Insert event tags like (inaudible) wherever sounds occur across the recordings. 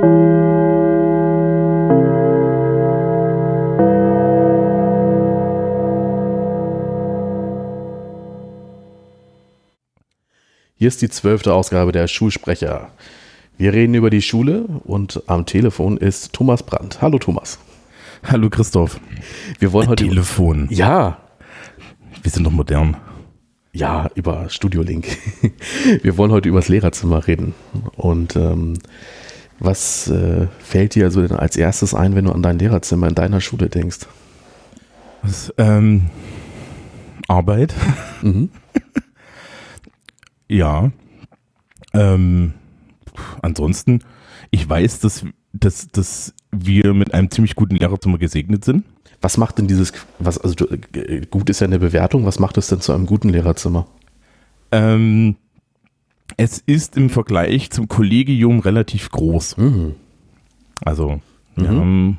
Hier ist die zwölfte Ausgabe der Schulsprecher. Wir reden über die Schule und am Telefon ist Thomas Brandt. Hallo Thomas. Hallo Christoph. Wir wollen heute Telefon. Ja, Wir sind doch modern. ja, über Studio Link. (laughs) Wir wollen heute über das Lehrerzimmer reden. Und ähm, was äh, fällt dir also denn als erstes ein, wenn du an dein Lehrerzimmer in deiner Schule denkst? Was, ähm, Arbeit. Mhm. (laughs) Ja. Ähm, ansonsten, ich weiß, dass, dass, dass wir mit einem ziemlich guten Lehrerzimmer gesegnet sind. Was macht denn dieses, was, also äh, gut ist ja eine Bewertung, was macht es denn zu einem guten Lehrerzimmer? Ähm, es ist im Vergleich zum Kollegium relativ groß. Mhm. Also, wir Mhm. haben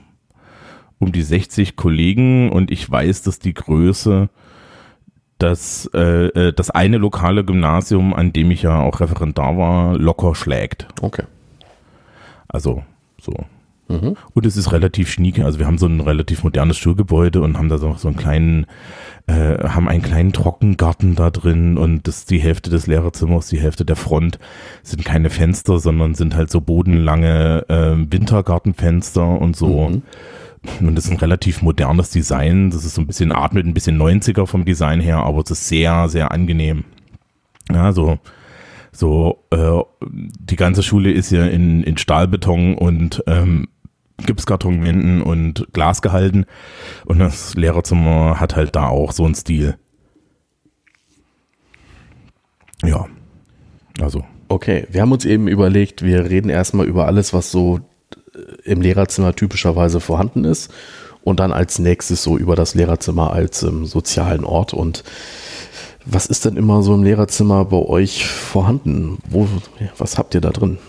um die 60 Kollegen und ich weiß, dass die Größe das, äh, äh, das eine lokale Gymnasium, an dem ich ja auch Referendar war, locker schlägt. Okay. Also so. Mhm. Und es ist relativ schnieke. Also wir haben so ein relativ modernes Schulgebäude und haben da so, so einen kleinen, äh, haben einen kleinen Trockengarten da drin und das die Hälfte des Lehrerzimmers, die Hälfte der Front sind keine Fenster, sondern sind halt so bodenlange äh, Wintergartenfenster und so. Mhm. Und das ist ein relativ modernes Design. Das ist so ein bisschen atmet, ein bisschen 90er vom Design her, aber es ist sehr, sehr angenehm. Ja, so, so, äh, die ganze Schule ist ja in, in Stahlbeton und ähm, Gipskartonwänden und Glas gehalten. Und das Lehrerzimmer hat halt da auch so einen Stil. Ja. Also, Okay, wir haben uns eben überlegt, wir reden erstmal über alles, was so äh, im Lehrerzimmer typischerweise vorhanden ist und dann als nächstes so über das Lehrerzimmer als ähm, sozialen Ort und was ist denn immer so im Lehrerzimmer bei euch vorhanden? Wo, was habt ihr da drin?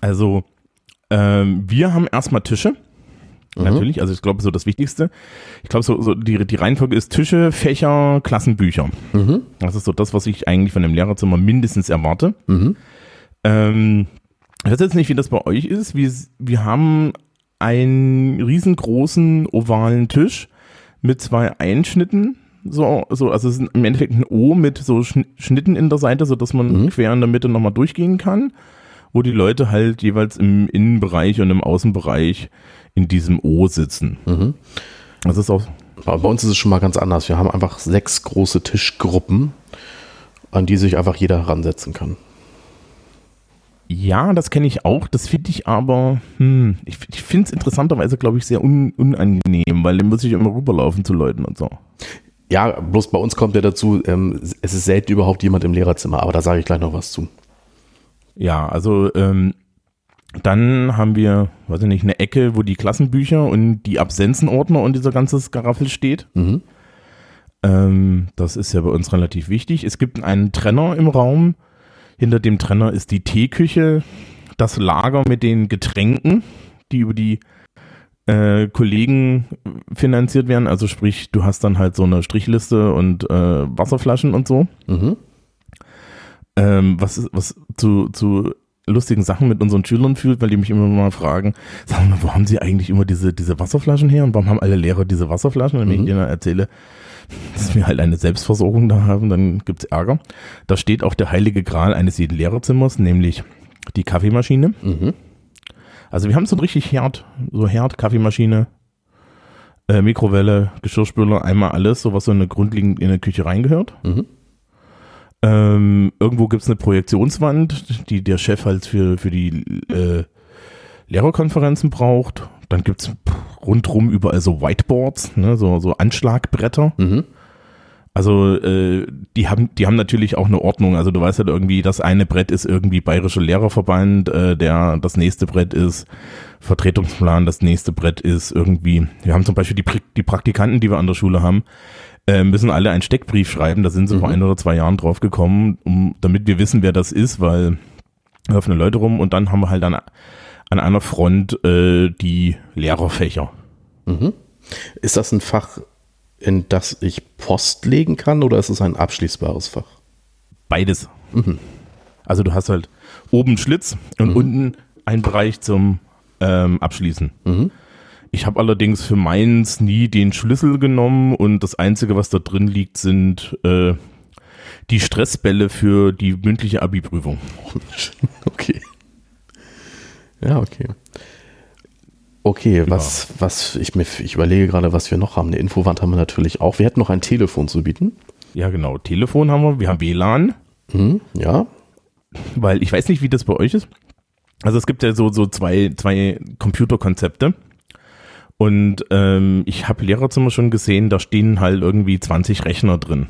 also ähm, wir haben erstmal Tische. Mhm. Natürlich, also ich glaube so das Wichtigste. Ich glaube so, so die, die Reihenfolge ist Tische, Fächer, Klassenbücher. Mhm. Das ist so das, was ich eigentlich von einem Lehrerzimmer mindestens erwarte. Mhm. Ähm, ich weiß jetzt nicht, wie das bei euch ist. Wir, wir haben einen riesengroßen ovalen Tisch mit zwei Einschnitten. So, so, also es ist im Endeffekt ein O mit so Schn- Schnitten in der Seite, sodass man Mhm. quer in der Mitte nochmal durchgehen kann, wo die Leute halt jeweils im Innenbereich und im Außenbereich in diesem O sitzen. Mhm. Das ist auch, bei uns ist es schon mal ganz anders. Wir haben einfach sechs große Tischgruppen, an die sich einfach jeder ransetzen kann. ja, das kenne ich auch. Das finde ich aber, hm, ich, ich finde es interessanterweise, glaube ich, sehr un, unangenehm, weil dann muss ich immer rüberlaufen zu Leuten und so. Ja, bloß bei uns kommt ja dazu, ähm, es ist selten überhaupt jemand im Lehrerzimmer, aber da sage ich gleich noch was zu. Ja, also ähm, dann haben wir, weiß ich nicht, eine Ecke, wo die Klassenbücher und die Absenzenordner und dieser ganze Garaffel steht. Mhm. Ähm, das ist ja bei uns relativ wichtig. Es gibt einen Trenner im Raum. Hinter dem Trenner ist die Teeküche, das Lager mit den Getränken, die über die äh, Kollegen finanziert werden. Also sprich, du hast dann halt so eine Strichliste und äh, Wasserflaschen und so. Mhm. Ähm, was, was zu, zu lustigen Sachen mit unseren Schülern führt, weil die mich immer mal fragen, sagen wir, wo haben sie eigentlich immer diese, diese Wasserflaschen her und warum haben alle Lehrer diese Wasserflaschen? Und wenn Mhm. ich denen erzähle, dass wir halt eine Selbstversorgung da haben, dann gibt's Ärger. Da steht auch der heilige Gral eines jeden Lehrerzimmers, nämlich die Kaffeemaschine. Mhm. Also wir haben so ein richtig Herd, so Herd, Kaffeemaschine, äh, Mikrowelle, Geschirrspüler, einmal alles, so was so in eine grundlegend in eine Küche reingehört. Mhm. Ähm, irgendwo gibt es eine Projektionswand, die der Chef halt für, für die äh, Lehrerkonferenzen braucht. Dann gibt es rundrum überall so Whiteboards, ne, so, so Anschlagbretter. Mhm. Also äh, die haben die haben natürlich auch eine Ordnung. Also du weißt halt irgendwie, das eine Brett ist irgendwie Bayerischer Lehrerverband, äh, der das nächste Brett ist Vertretungsplan, das nächste Brett ist irgendwie. Wir haben zum Beispiel die, die Praktikanten, die wir an der Schule haben, äh, müssen alle einen Steckbrief schreiben. Da sind sie vor Mhm. ein oder zwei Jahren drauf gekommen, um, damit wir wissen, wer das ist, weil da laufen Leute rum und dann haben wir halt an, an einer Front äh, die Lehrerfächer. Mhm. Ist das ein Fach, in das ich Post legen kann oder ist es ein abschließbares Fach? Beides. Mhm. Also du hast halt oben Schlitz und Mhm. unten einen Bereich zum ähm, Abschließen. Mhm. Ich habe allerdings für meins nie den Schlüssel genommen und das Einzige, was da drin liegt, sind äh, die Stressbälle für die mündliche Abi-Prüfung. (laughs) Okay. Ja, okay. Okay, was, ja. was, ich, mir, ich überlege gerade, was wir noch haben. Eine Infowand haben wir natürlich auch. Wir hätten noch ein Telefon zu bieten. Ja, genau. Telefon haben wir. Wir haben WLAN. Mhm, ja. Weil ich weiß nicht, wie das bei euch ist. Also es gibt ja so, so zwei, zwei Computerkonzepte. Und ähm, ich habe Lehrerzimmer schon gesehen, da stehen halt irgendwie 20 Rechner drin.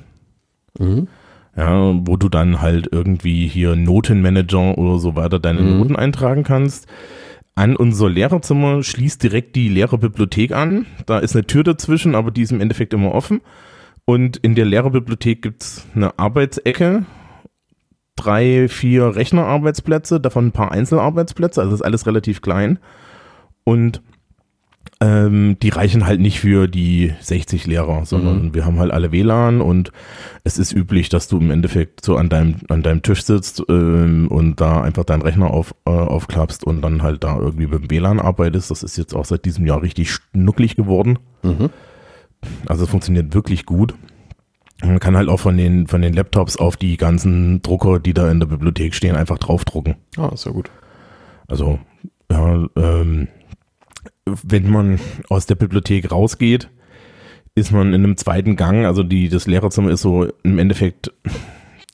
Mhm. Ja, wo du dann halt irgendwie hier Notenmanager oder so weiter deine mhm. Noten eintragen kannst. An unser Lehrerzimmer schließt direkt die Lehrerbibliothek an. Da ist eine Tür dazwischen, aber die ist im Endeffekt immer offen. Und in der Lehrerbibliothek gibt's eine Arbeitsecke, drei, vier Rechnerarbeitsplätze, davon ein paar Einzelarbeitsplätze, also ist alles relativ klein. Und ähm, die reichen halt nicht für die 60 Lehrer, sondern mhm. wir haben halt alle WLAN und es ist üblich, dass du im Endeffekt so an deinem, an deinem Tisch sitzt ähm, und da einfach deinen Rechner auf, äh, aufklappst und dann halt da irgendwie mit dem WLAN arbeitest. Das ist jetzt auch seit diesem Jahr richtig schnucklig geworden. Mhm. Also es funktioniert wirklich gut. Man kann halt auch von den, von den Laptops auf die ganzen Drucker, die da in der Bibliothek stehen, einfach draufdrucken. Ah, ist ja gut. Also, ja, ähm, wenn man aus der Bibliothek rausgeht, ist man in einem zweiten Gang, also die, das Lehrerzimmer ist so im Endeffekt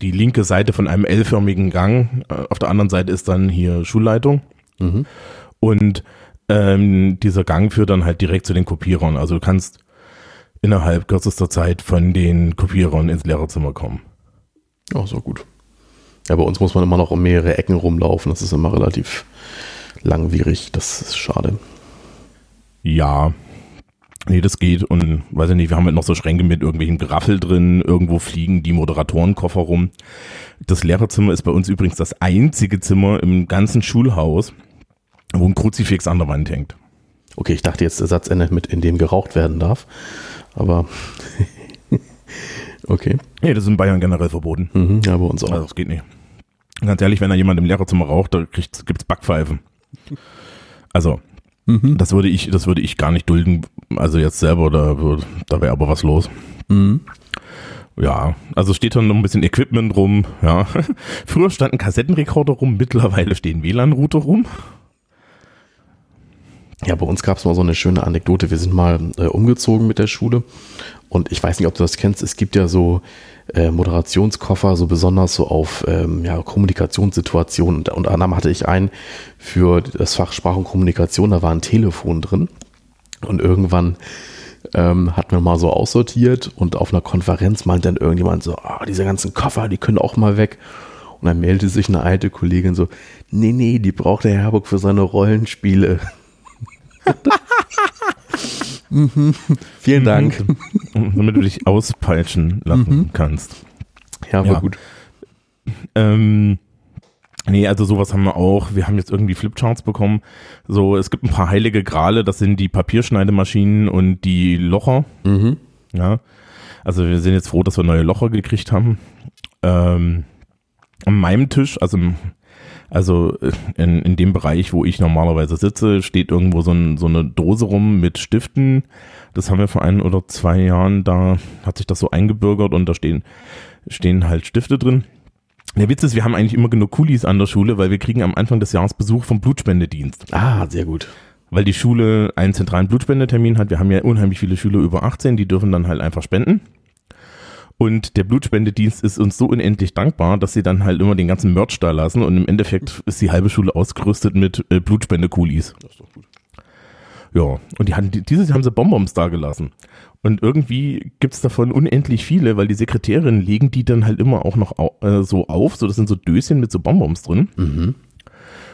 die linke Seite von einem L-förmigen Gang. Äh, auf der anderen Seite ist dann hier Schulleitung. Mhm. Und ähm, dieser Gang führt dann halt direkt zu den Kopierern. Also du kannst innerhalb kürzester Zeit von den Kopierern ins Lehrerzimmer kommen. Ja, so gut. Ja, bei uns muss man immer noch um mehrere Ecken rumlaufen. Das ist immer relativ langwierig. Das ist schade. Ja. Nee, das geht. Und weiß ich nicht, wir haben halt noch so Schränke mit irgendwelchen Graffel drin. Irgendwo fliegen die Moderatorenkoffer rum. Das Lehrerzimmer ist bei uns übrigens das einzige Zimmer im ganzen Schulhaus, wo ein Kruzifix an der Wand hängt. Okay, ich dachte jetzt, der Satz endet mit, in dem geraucht werden darf. Aber (laughs) okay. Nee, das ist in Bayern generell verboten. Mhm, ja, bei uns auch. Also das geht nicht. Ganz ehrlich, wenn da jemand im Lehrerzimmer raucht, da gibt es Backpfeifen. Also, Mhm. Das würde ich, das würde ich gar nicht dulden. Also jetzt selber, da, da wäre aber was los. Mhm. Ja, also steht da noch ein bisschen Equipment rum. Ja. (laughs) Früher standen Kassettenrekorder rum, mittlerweile stehen WLAN-Router rum. Ja, bei uns gab es mal so eine schöne Anekdote. Wir sind mal äh, umgezogen mit der Schule und ich weiß nicht, ob du das kennst. Es gibt ja so äh, Moderationskoffer, so besonders so auf ähm, ja, Kommunikationssituationen. Und unter anderem hatte ich einen für das Fach Sprach und Kommunikation, da war ein Telefon drin. Und irgendwann ähm, hat man mal so aussortiert und auf einer Konferenz meinte dann irgendjemand so, oh, diese ganzen Koffer, die können auch mal weg. Und dann meldete sich eine alte Kollegin so, nee, nee, die braucht der Herburg für seine Rollenspiele. (laughs) (laughs) mhm. Vielen Dank. (laughs) Damit du dich (laughs) auspeitschen lassen mhm. kannst. Ja, war ja. gut. Ähm, nee, also sowas haben wir auch. Wir haben jetzt irgendwie Flipcharts bekommen. So, es gibt ein paar heilige Grale, das sind die Papierschneidemaschinen und die Locher. Mhm. Ja. Also wir sind jetzt froh, dass wir neue Locher gekriegt haben. Ähm, an meinem Tisch, also also äh, in, in dem Bereich, wo ich normalerweise sitze, steht irgendwo so, ein, so eine Dose rum mit Stiften. Das haben wir vor ein oder zwei Jahren, da hat sich das so eingebürgert und da stehen, stehen halt Stifte drin. Der Witz ist, wir haben eigentlich immer genug Kulis an der Schule, weil wir kriegen am Anfang des Jahres Besuch vom Blutspendedienst. Ah, sehr gut. Weil die Schule einen zentralen Blutspendetermin hat. Wir haben ja unheimlich viele Schüler über 18, die dürfen dann halt einfach spenden. Und der Blutspendedienst ist uns so unendlich dankbar, dass sie dann halt immer den ganzen Merch da lassen und im Endeffekt ist die halbe Schule ausgerüstet mit äh, Blutspendekulis. Das ist doch gut. Ja, und die hatten, dieses Jahr haben sie Bonbons da gelassen. Und irgendwie gibt's davon unendlich viele, weil die Sekretärinnen legen die dann halt immer auch noch äh, so auf. So, das sind so Döschen mit so Bonbons drin. Mhm.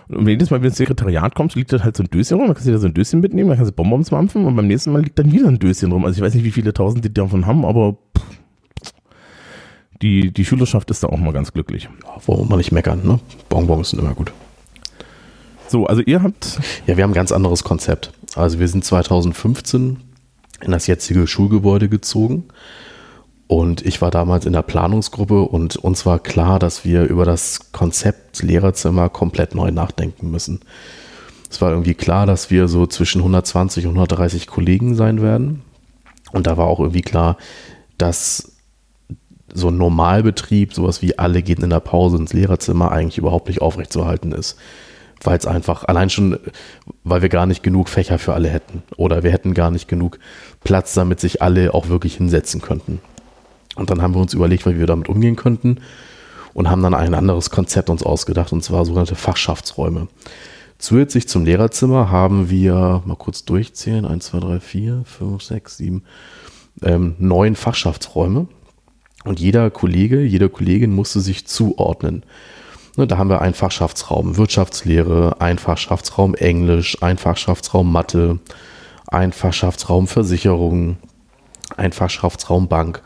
Und jedes Mal, wenn das Sekretariat kommt, liegt da halt so ein Döschen rum, dann kannst du da so ein Döschen mitnehmen, dann kannst du Bonbons mampfen und beim nächsten Mal liegt dann wieder ein Döschen rum. Also ich weiß nicht, wie viele tausend die davon haben, aber pff, die, die Schülerschaft ist da auch mal ganz glücklich. Warum man nicht meckern, ne? Bonbons sind immer gut. So, also ihr habt. Ja, wir haben ein ganz anderes Konzept. Also wir sind 2015 in das jetzige Schulgebäude gezogen. Und ich war damals in der Planungsgruppe und uns war klar, dass wir über das Konzept Lehrerzimmer komplett neu nachdenken müssen. Es war irgendwie klar, dass wir so zwischen 120 und 130 Kollegen sein werden. Und da war auch irgendwie klar, dass so ein Normalbetrieb, sowas wie alle gehen in der Pause ins Lehrerzimmer, eigentlich überhaupt nicht aufrechtzuerhalten ist. Weil es einfach, allein schon, weil wir gar nicht genug Fächer für alle hätten. Oder wir hätten gar nicht genug Platz, damit sich alle auch wirklich hinsetzen könnten. Und dann haben wir uns überlegt, wie wir damit umgehen könnten und haben dann ein anderes Konzept uns ausgedacht, und zwar sogenannte Fachschaftsräume. Zusätzlich zum Lehrerzimmer haben wir, mal kurz durchzählen, 1, 2, 3, 4, 5, 6, 7, ähm, neun Fachschaftsräume. Und jeder Kollege, jede Kollegin musste sich zuordnen. Ne, da haben wir einen Fachschaftsraum Wirtschaftslehre, einen Fachschaftsraum Englisch, einen Fachschaftsraum Mathe, einen Fachschaftsraum Versicherung, einen Fachschaftsraum Bank.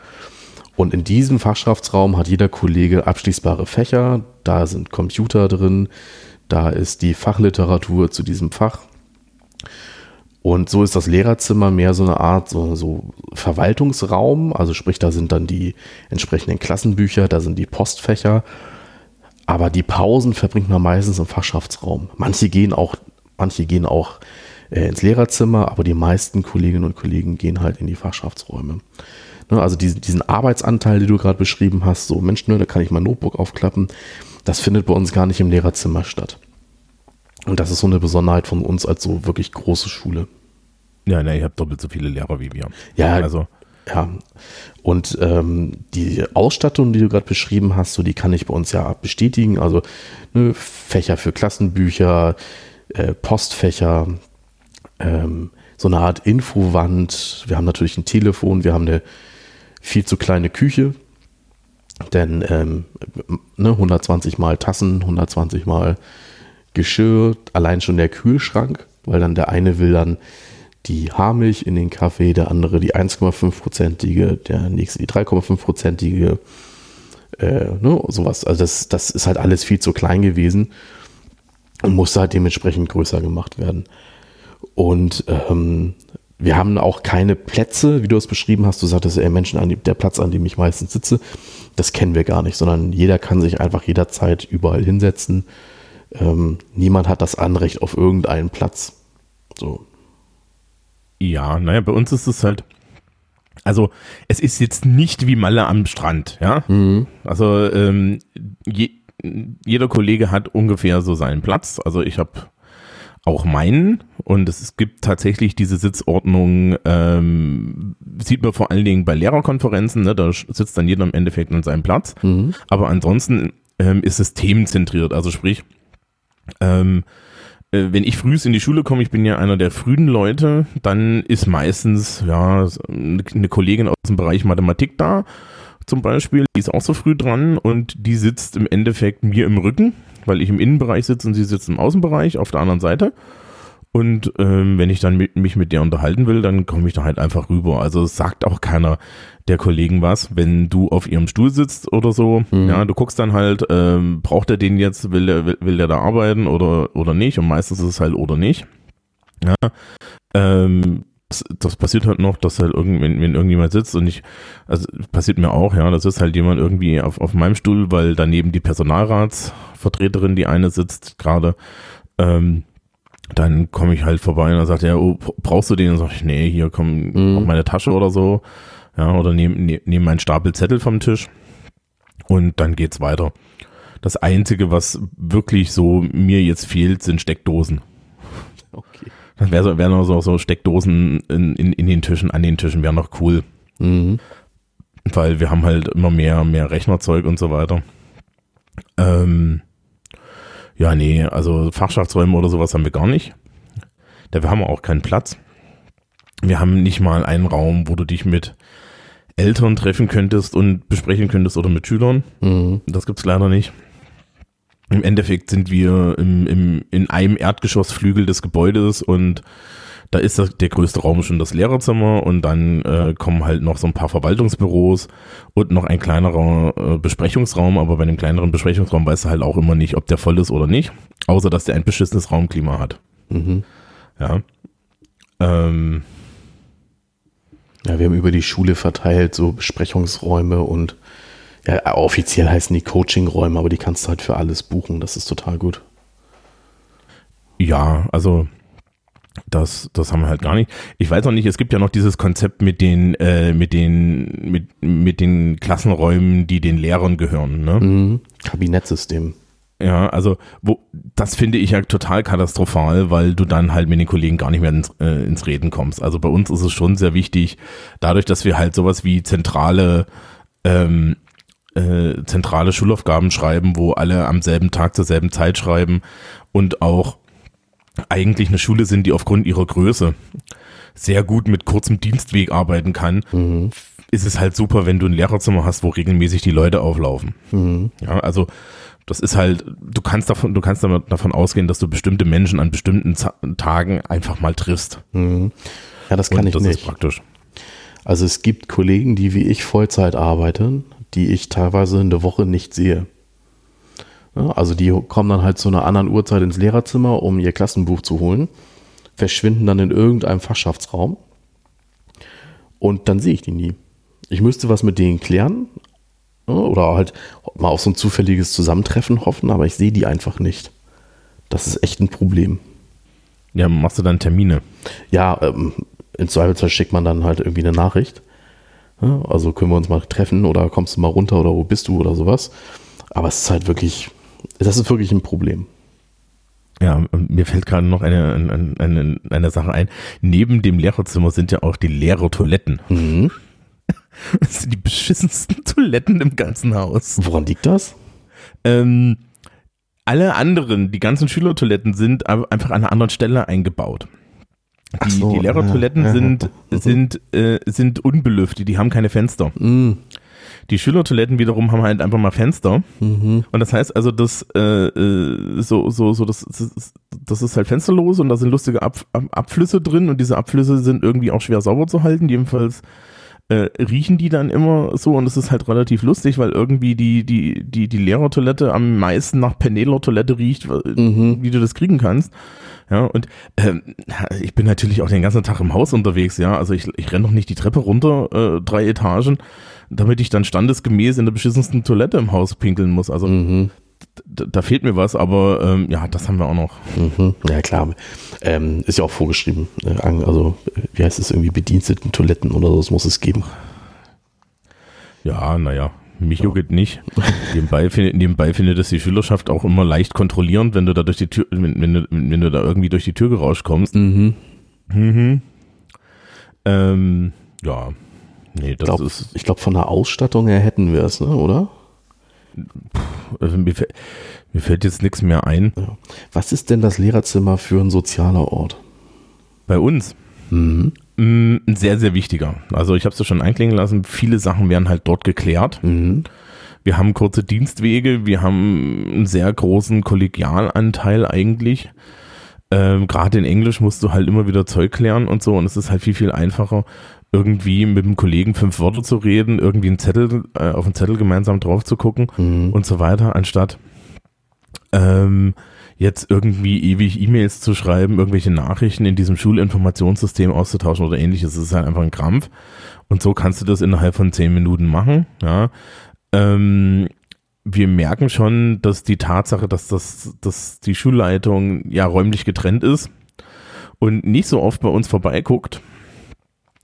Und in diesem Fachschaftsraum hat jeder Kollege abschließbare Fächer. Da sind Computer drin, da ist die Fachliteratur zu diesem Fach. Und so ist das Lehrerzimmer mehr so eine Art so, so, Verwaltungsraum. Also sprich, da sind dann die entsprechenden Klassenbücher, da sind die Postfächer. Aber die Pausen verbringt man meistens im Fachschaftsraum. Manche gehen auch, manche gehen auch äh, ins Lehrerzimmer, aber die meisten Kolleginnen und Kollegen gehen halt in die Fachschaftsräume. Ne, also diesen, diesen Arbeitsanteil, den du gerade beschrieben hast, so Mensch, ne, da kann ich mein Notebook aufklappen das findet bei uns gar nicht im Lehrerzimmer statt. Und das ist so eine Besonderheit von uns als so wirklich große Schule. Ja, ne, ihr habt doppelt so viele Lehrer wie wir. Ja, also. Ja, und ähm, die Ausstattung, die du gerade beschrieben hast, so die kann ich bei uns ja bestätigen. Also ne, Fächer für Klassenbücher, äh, Postfächer, ähm, so eine Art Infowand. Wir haben natürlich ein Telefon, wir haben eine viel zu kleine Küche, denn ähm, ne, 120 mal Tassen, 120 mal Geschirr, allein schon der Kühlschrank, weil dann der eine will dann die Haarmilch in den Kaffee, der andere die 1,5-prozentige, der nächste die 3,5-prozentige, äh, ne, sowas. Also das, das ist halt alles viel zu klein gewesen und musste halt dementsprechend größer gemacht werden. Und ähm, wir haben auch keine Plätze, wie du es beschrieben hast. Du sagtest, ey, Menschen, der Platz, an dem ich meistens sitze, das kennen wir gar nicht, sondern jeder kann sich einfach jederzeit überall hinsetzen. Ähm, niemand hat das Anrecht auf irgendeinen Platz. So. Ja, naja, bei uns ist es halt, also es ist jetzt nicht wie Malle am Strand, ja. Mhm. Also ähm, je, jeder Kollege hat ungefähr so seinen Platz. Also ich habe auch meinen. Und es gibt tatsächlich diese Sitzordnung, ähm, sieht man vor allen Dingen bei Lehrerkonferenzen, ne, da sitzt dann jeder im Endeffekt an seinem Platz. Mhm. Aber ansonsten ähm, ist es themenzentriert. Also sprich, ähm, äh, wenn ich frühst in die Schule komme, ich bin ja einer der frühen Leute, dann ist meistens ja eine Kollegin aus dem Bereich Mathematik da, zum Beispiel, die ist auch so früh dran und die sitzt im Endeffekt mir im Rücken weil ich im Innenbereich sitze und sie sitzt im Außenbereich auf der anderen Seite. Und ähm, wenn ich dann mit, mich mit der unterhalten will, dann komme ich da halt einfach rüber. Also sagt auch keiner der Kollegen was, wenn du auf ihrem Stuhl sitzt oder so. Mhm. Ja, du guckst dann halt, ähm, braucht er den jetzt, will der, will, will der da arbeiten oder, oder nicht? Und meistens ist es halt oder nicht. Ja, ähm, das, das, passiert halt noch, dass halt irgend, wenn, wenn irgendjemand sitzt und ich, also passiert mir auch, ja, das ist halt jemand irgendwie auf, auf meinem Stuhl, weil daneben die Personalratsvertreterin, die eine sitzt gerade, ähm, dann komme ich halt vorbei und dann sagt er, oh, brauchst du den? Und sag ich, nee, hier komm, mhm. auf meine Tasche oder so, ja, oder nehme nehm, nehm meinen Stapel Zettel vom Tisch und dann geht's weiter. Das Einzige, was wirklich so mir jetzt fehlt, sind Steckdosen. Okay. Das wäre so, wär noch so, so Steckdosen in, in, in den Tischen, an den Tischen wäre noch cool. Mhm. Weil wir haben halt immer mehr, mehr Rechnerzeug und so weiter. Ähm, ja, nee, also Fachschaftsräume oder sowas haben wir gar nicht. Da haben wir auch keinen Platz. Wir haben nicht mal einen Raum, wo du dich mit Eltern treffen könntest und besprechen könntest oder mit Schülern. Mhm. Das gibt's leider nicht. Im Endeffekt sind wir im, im, in einem Erdgeschossflügel des Gebäudes und da ist das, der größte Raum schon das Lehrerzimmer und dann äh, kommen halt noch so ein paar Verwaltungsbüros und noch ein kleinerer äh, Besprechungsraum, aber bei dem kleineren Besprechungsraum weißt du halt auch immer nicht, ob der voll ist oder nicht, außer dass der ein beschissenes Raumklima hat. Mhm. Ja. Ähm, Ja, wir haben über die Schule verteilt so Besprechungsräume und ja, offiziell heißen die Coachingräume, aber die kannst du halt für alles buchen. Das ist total gut. Ja, also das, das haben wir halt gar nicht. Ich weiß auch nicht, es gibt ja noch dieses Konzept mit den, äh, mit den, mit, mit den Klassenräumen, die den Lehrern gehören, ne? Mhm. Kabinettsystem. Ja, also wo, das finde ich ja total katastrophal, weil du dann halt mit den Kollegen gar nicht mehr ins, äh, ins Reden kommst. Also bei uns ist es schon sehr wichtig, dadurch, dass wir halt sowas wie zentrale ähm, äh, zentrale Schulaufgaben schreiben, wo alle am selben Tag zur selben Zeit schreiben und auch eigentlich eine Schule sind, die aufgrund ihrer Größe sehr gut mit kurzem Dienstweg arbeiten kann, mhm. ist es halt super, wenn du ein Lehrerzimmer hast, wo regelmäßig die Leute auflaufen. Mhm. Ja, also das ist halt, du kannst davon, du kannst davon ausgehen, dass du bestimmte Menschen an bestimmten Tagen einfach mal triffst. Mhm. Ja, das kann Und ich das nicht. Ist praktisch. Also es gibt Kollegen, die wie ich Vollzeit arbeiten, die ich teilweise in der Woche nicht sehe. Also die kommen dann halt zu einer anderen Uhrzeit ins Lehrerzimmer, um ihr Klassenbuch zu holen, verschwinden dann in irgendeinem Fachschaftsraum und dann sehe ich die nie. Ich müsste was mit denen klären oder halt mal auf so ein zufälliges Zusammentreffen hoffen, aber ich sehe die einfach nicht. Das ist echt ein Problem. Ja, machst du dann Termine? Ja, ähm, im Zweifelsfall schickt man dann halt irgendwie eine Nachricht. Also können wir uns mal treffen oder kommst du mal runter oder wo bist du oder sowas. Aber es ist halt wirklich, das ist wirklich ein Problem. Ja, mir fällt gerade noch eine, eine, eine, eine Sache ein. Neben dem Lehrerzimmer sind ja auch die Lehrertoiletten. Mhm. (laughs) Das sind die beschissensten Toiletten im ganzen Haus. Woran liegt das? Ähm, alle anderen, die ganzen Schülertoiletten sind einfach an einer anderen Stelle eingebaut. Die, so, die Lehrertoiletten ja, sind, ja. sind, äh, sind unbelüftet, die haben keine Fenster. Mhm. Die Schülertoiletten wiederum haben halt einfach mal Fenster. Mhm. Und das heißt also, dass äh, äh so, so, so, das, das ist halt fensterlos und da sind lustige Ab, Abflüsse drin und diese Abflüsse sind irgendwie auch schwer sauber zu halten. Jedenfalls äh, riechen die dann immer so und es ist halt relativ lustig, weil irgendwie die, die, die, die Lehrertoilette am meisten nach Penela-Toilette riecht, mhm. wie du das kriegen kannst. Ja, und ähm, ich bin natürlich auch den ganzen Tag im Haus unterwegs, ja. Also ich, ich renne noch nicht die Treppe runter, äh, drei Etagen, damit ich dann standesgemäß in der beschissensten Toilette im Haus pinkeln muss. Also mhm. da, fehlt mir was, aber ähm, ja, das haben wir auch noch. Mhm. Ja, klar. Ähm, ist ja auch vorgeschrieben. Äh, also, wie heißt es irgendwie, bediensteten Toiletten oder so, das muss es geben. Ja, naja. Mich juckt nicht. Nebenbei (laughs) findet, nebenbei findet das die Schülerschaft auch immer leicht kontrollierend, wenn du da durch die Tür, wenn, wenn, du, wenn du da irgendwie durch die Tür gerauscht kommst. Mhm. Mhm. Ähm, ja. Nee, das glaub, ist. Ich glaube, von der Ausstattung her hätten wir es, ne, oder? Also mir, mir, fällt jetzt nichts mehr ein. Was ist denn das Lehrerzimmer für ein sozialer Ort? Bei uns? Mhm. Mm, ein sehr, sehr wichtiger. Also ich habe es ja schon einklingen lassen, viele Sachen werden halt dort geklärt. Mhm. Wir haben kurze Dienstwege, wir haben einen sehr großen Kollegialanteil eigentlich. Ähm, Gerade in Englisch musst du halt immer wieder Zeug klären und so und es ist halt viel, viel einfacher, irgendwie mit dem Kollegen fünf Worte zu reden, irgendwie einen Zettel, äh, auf einen Zettel gemeinsam drauf zu gucken mhm. und so weiter, anstatt ähm, jetzt irgendwie ewig E-Mails zu schreiben, irgendwelche Nachrichten in diesem Schulinformationssystem auszutauschen oder ähnliches. Es ist halt einfach ein Krampf. Und so kannst du das innerhalb von zehn Minuten machen. Ja. Ähm, wir merken schon, dass die Tatsache, dass das, dass die Schulleitung ja räumlich getrennt ist und nicht so oft bei uns vorbeiguckt,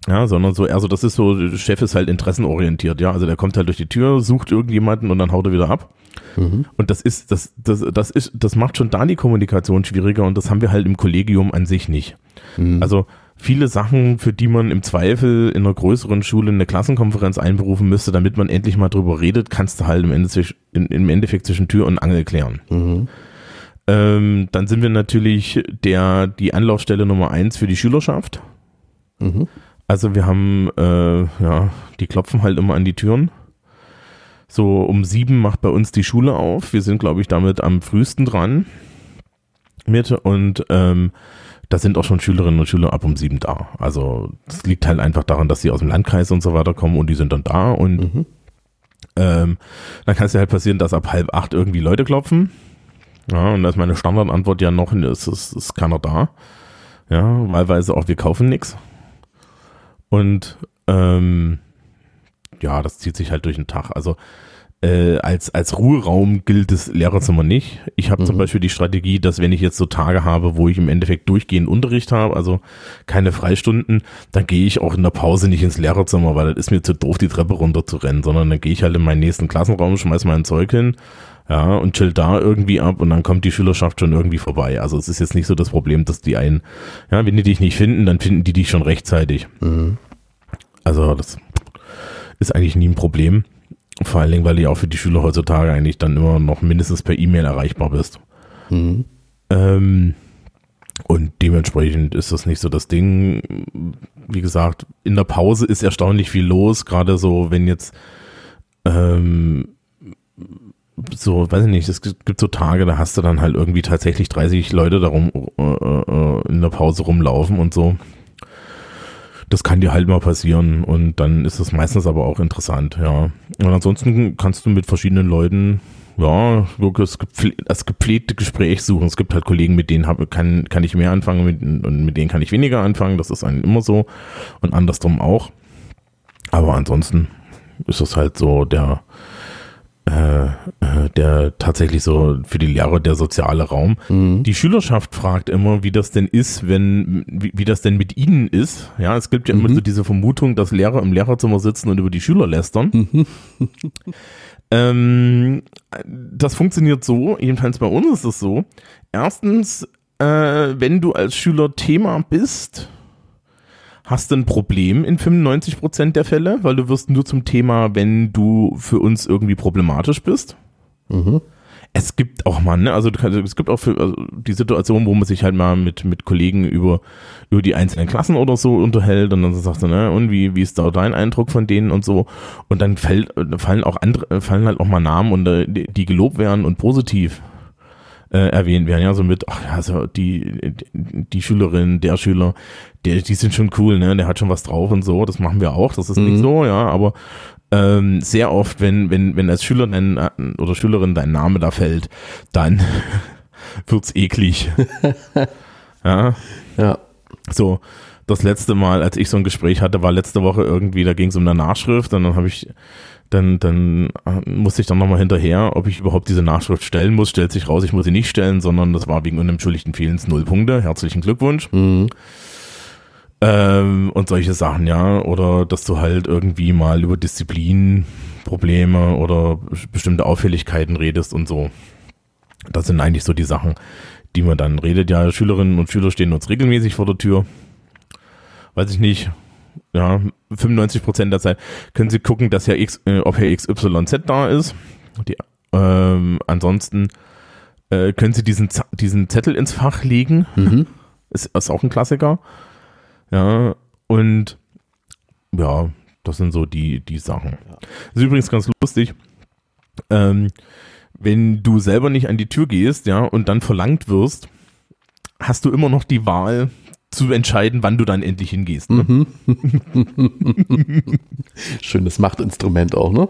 ja, sondern so, also das ist so, Chef ist halt interessenorientiert, ja. Also der kommt halt durch die Tür, sucht irgendjemanden und dann haut er wieder ab. Mhm. Und das ist, das, das, das ist, das macht schon da die Kommunikation schwieriger und das haben wir halt im Kollegium an sich nicht. Mhm. Also viele Sachen, für die man im Zweifel in einer größeren Schule eine Klassenkonferenz einberufen müsste, damit man endlich mal drüber redet, kannst du halt im Endeffekt, im Endeffekt zwischen Tür und Angel klären. Mhm. Ähm, dann sind wir natürlich der, die Anlaufstelle Nummer eins für die Schülerschaft. Mhm. Also wir haben, äh, ja, die klopfen halt immer an die Türen. So um sieben macht bei uns die Schule auf. Wir sind, glaube ich, damit am frühesten dran mit und ähm, da sind auch schon Schülerinnen und Schüler ab um sieben da. Also das liegt halt einfach daran, dass sie aus dem Landkreis und so weiter kommen und die sind dann da und mhm. ähm, dann kann es ja halt passieren, dass ab halb acht irgendwie Leute klopfen. Ja, und da ist meine Standardantwort ja noch, es ist, ist keiner da. Ja, wahlweise auch, wir kaufen nichts. Und Ähm, ja, das zieht sich halt durch den Tag. Also äh, als, als Ruheraum gilt das Lehrerzimmer nicht. Ich habe mhm. zum Beispiel die Strategie, dass wenn ich jetzt so Tage habe, wo ich im Endeffekt durchgehend Unterricht habe, also keine Freistunden, dann gehe ich auch in der Pause nicht ins Lehrerzimmer, weil das ist mir zu doof, die Treppe runter zu rennen, sondern dann gehe ich halt in meinen nächsten Klassenraum, schmeiß mein Zeug hin, ja, und chill da irgendwie ab und dann kommt die Schülerschaft schon irgendwie vorbei. Also es ist jetzt nicht so das Problem, dass die einen, ja, wenn die dich nicht finden, dann finden die dich schon rechtzeitig. Mhm. Also das ist eigentlich nie ein Problem. Vor allen Dingen, weil du auch für die Schüler heutzutage eigentlich dann immer noch mindestens per E-Mail erreichbar bist. Mhm. Ähm, und dementsprechend ist das nicht so das Ding. Wie gesagt, in der Pause ist erstaunlich viel los, gerade so, wenn jetzt ähm, so, weiß ich nicht, es gibt so Tage, da hast du dann halt irgendwie tatsächlich 30 Leute darum äh, äh, in der Pause rumlaufen und so das kann dir halt mal passieren und dann ist es meistens aber auch interessant, ja. Und ansonsten kannst du mit verschiedenen Leuten ja, wirklich das gepflegte Gespräch suchen. Es gibt halt Kollegen, mit denen habe, kann, kann ich mehr anfangen mit, und mit denen kann ich weniger anfangen. Das ist einem immer so und andersrum auch. Aber ansonsten ist es halt so der, äh, äh, der tatsächlich so für die Lehrer der soziale Raum. Mhm. Die Schülerschaft fragt immer, wie das denn ist, wenn, wie, wie das denn mit ihnen ist. Ja, es gibt ja mhm. immer so diese Vermutung, dass Lehrer im Lehrerzimmer sitzen und über die Schüler lästern. Mhm. (laughs) ähm, das funktioniert so, jedenfalls bei uns ist es so. Erstens, äh, wenn du als Schüler Thema bist, hast du ein Problem in 95 Prozent der Fälle, weil du wirst nur zum Thema, wenn du für uns irgendwie problematisch bist. Mhm. Es gibt auch mal, ne, also es gibt auch für, also die Situation, wo man sich halt mal mit, mit Kollegen über, über die einzelnen Klassen oder so unterhält und dann sagst du, ne, und wie, wie ist da dein Eindruck von denen und so. Und dann fällt, fallen auch andere, fallen halt auch mal Namen und die, die gelobt werden und positiv äh, erwähnt werden. Ja, so mit, ach ja, so die, die Schülerin, der Schüler, der, die sind schon cool, ne? Der hat schon was drauf und so. Das machen wir auch. Das ist mhm. nicht so, ja, aber ähm, sehr oft, wenn, wenn, wenn als Schüler dein, äh, oder Schülerin dein Name da fällt, dann (laughs) wird's eklig. (laughs) ja. Ja. So, das letzte Mal, als ich so ein Gespräch hatte, war letzte Woche irgendwie, da ging es um eine Nachschrift und dann habe ich dann, dann äh, musste ich dann nochmal hinterher, ob ich überhaupt diese Nachschrift stellen muss. Stellt sich raus, ich muss sie nicht stellen, sondern das war wegen unentschuldigten Fehlens null Punkte. Herzlichen Glückwunsch. Mhm. Ähm, und solche Sachen, ja. Oder dass du halt irgendwie mal über Disziplinprobleme oder bestimmte Auffälligkeiten redest und so. Das sind eigentlich so die Sachen, die man dann redet. Ja, Schülerinnen und Schüler stehen uns regelmäßig vor der Tür. Weiß ich nicht, ja, 95 Prozent der Zeit können Sie gucken, dass ja X, äh, ob Herr XYZ da ist. Die, ähm, ansonsten äh, können Sie diesen, diesen Zettel ins Fach legen. Mhm. (laughs) Ist, ist auch ein Klassiker. Ja, und ja, das sind so die, die Sachen. Ja. ist übrigens ganz lustig. Ähm, wenn du selber nicht an die Tür gehst, ja, und dann verlangt wirst, hast du immer noch die Wahl, zu entscheiden, wann du dann endlich hingehst. Ne? Mhm. (laughs) Schönes Machtinstrument auch, ne?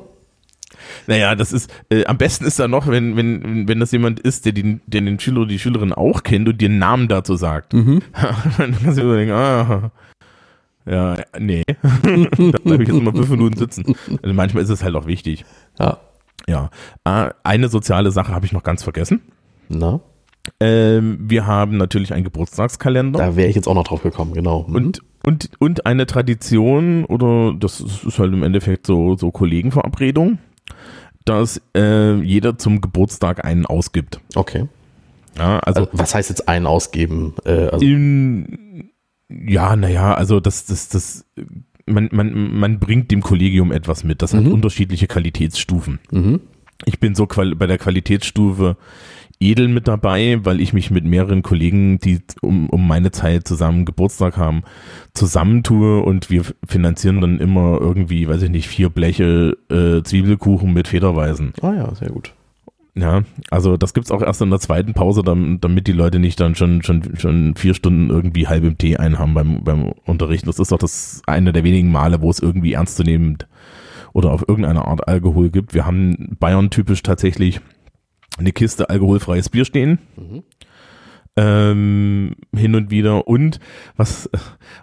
Naja, das ist, äh, am besten ist da noch, wenn, wenn, wenn das jemand ist, der den, der den Schüler oder die Schülerin auch kennt und dir einen Namen dazu sagt. Mhm. (laughs) dann kannst du überlegen, ah, ja, nee. (laughs) da bleibe ich jetzt mal fünf Minuten sitzen. Also manchmal ist es halt auch wichtig. Ja. Ja. Äh, eine soziale Sache habe ich noch ganz vergessen. Na? Ähm, wir haben natürlich einen Geburtstagskalender. Da wäre ich jetzt auch noch drauf gekommen, genau. Mhm. Und, und, und eine Tradition, oder das ist halt im Endeffekt so, so Kollegenverabredung, dass äh, jeder zum Geburtstag einen ausgibt. Okay. Ja, also, also was heißt jetzt einen ausgeben? Äh, also in, ja, naja, also das, das, das, man, man, man bringt dem Kollegium etwas mit. Das mhm. hat unterschiedliche Qualitätsstufen. Mhm. Ich bin so bei der Qualitätsstufe edel mit dabei, weil ich mich mit mehreren Kollegen, die um, um meine Zeit zusammen Geburtstag haben, zusammentue und wir finanzieren dann immer irgendwie, weiß ich nicht, vier Bleche äh, Zwiebelkuchen mit Federweisen. Ah ja, sehr gut. Ja, also das gibt's auch erst in der zweiten Pause, damit die Leute nicht dann schon, schon, schon vier Stunden irgendwie halb im Tee einhaben beim, beim Unterrichten. Das ist doch das eine der wenigen Male, wo es irgendwie ernstzunehmend oder auf irgendeine Art Alkohol gibt. Wir haben Bayern typisch tatsächlich eine Kiste alkoholfreies Bier stehen. Mhm. ähm, hin und wieder. Und was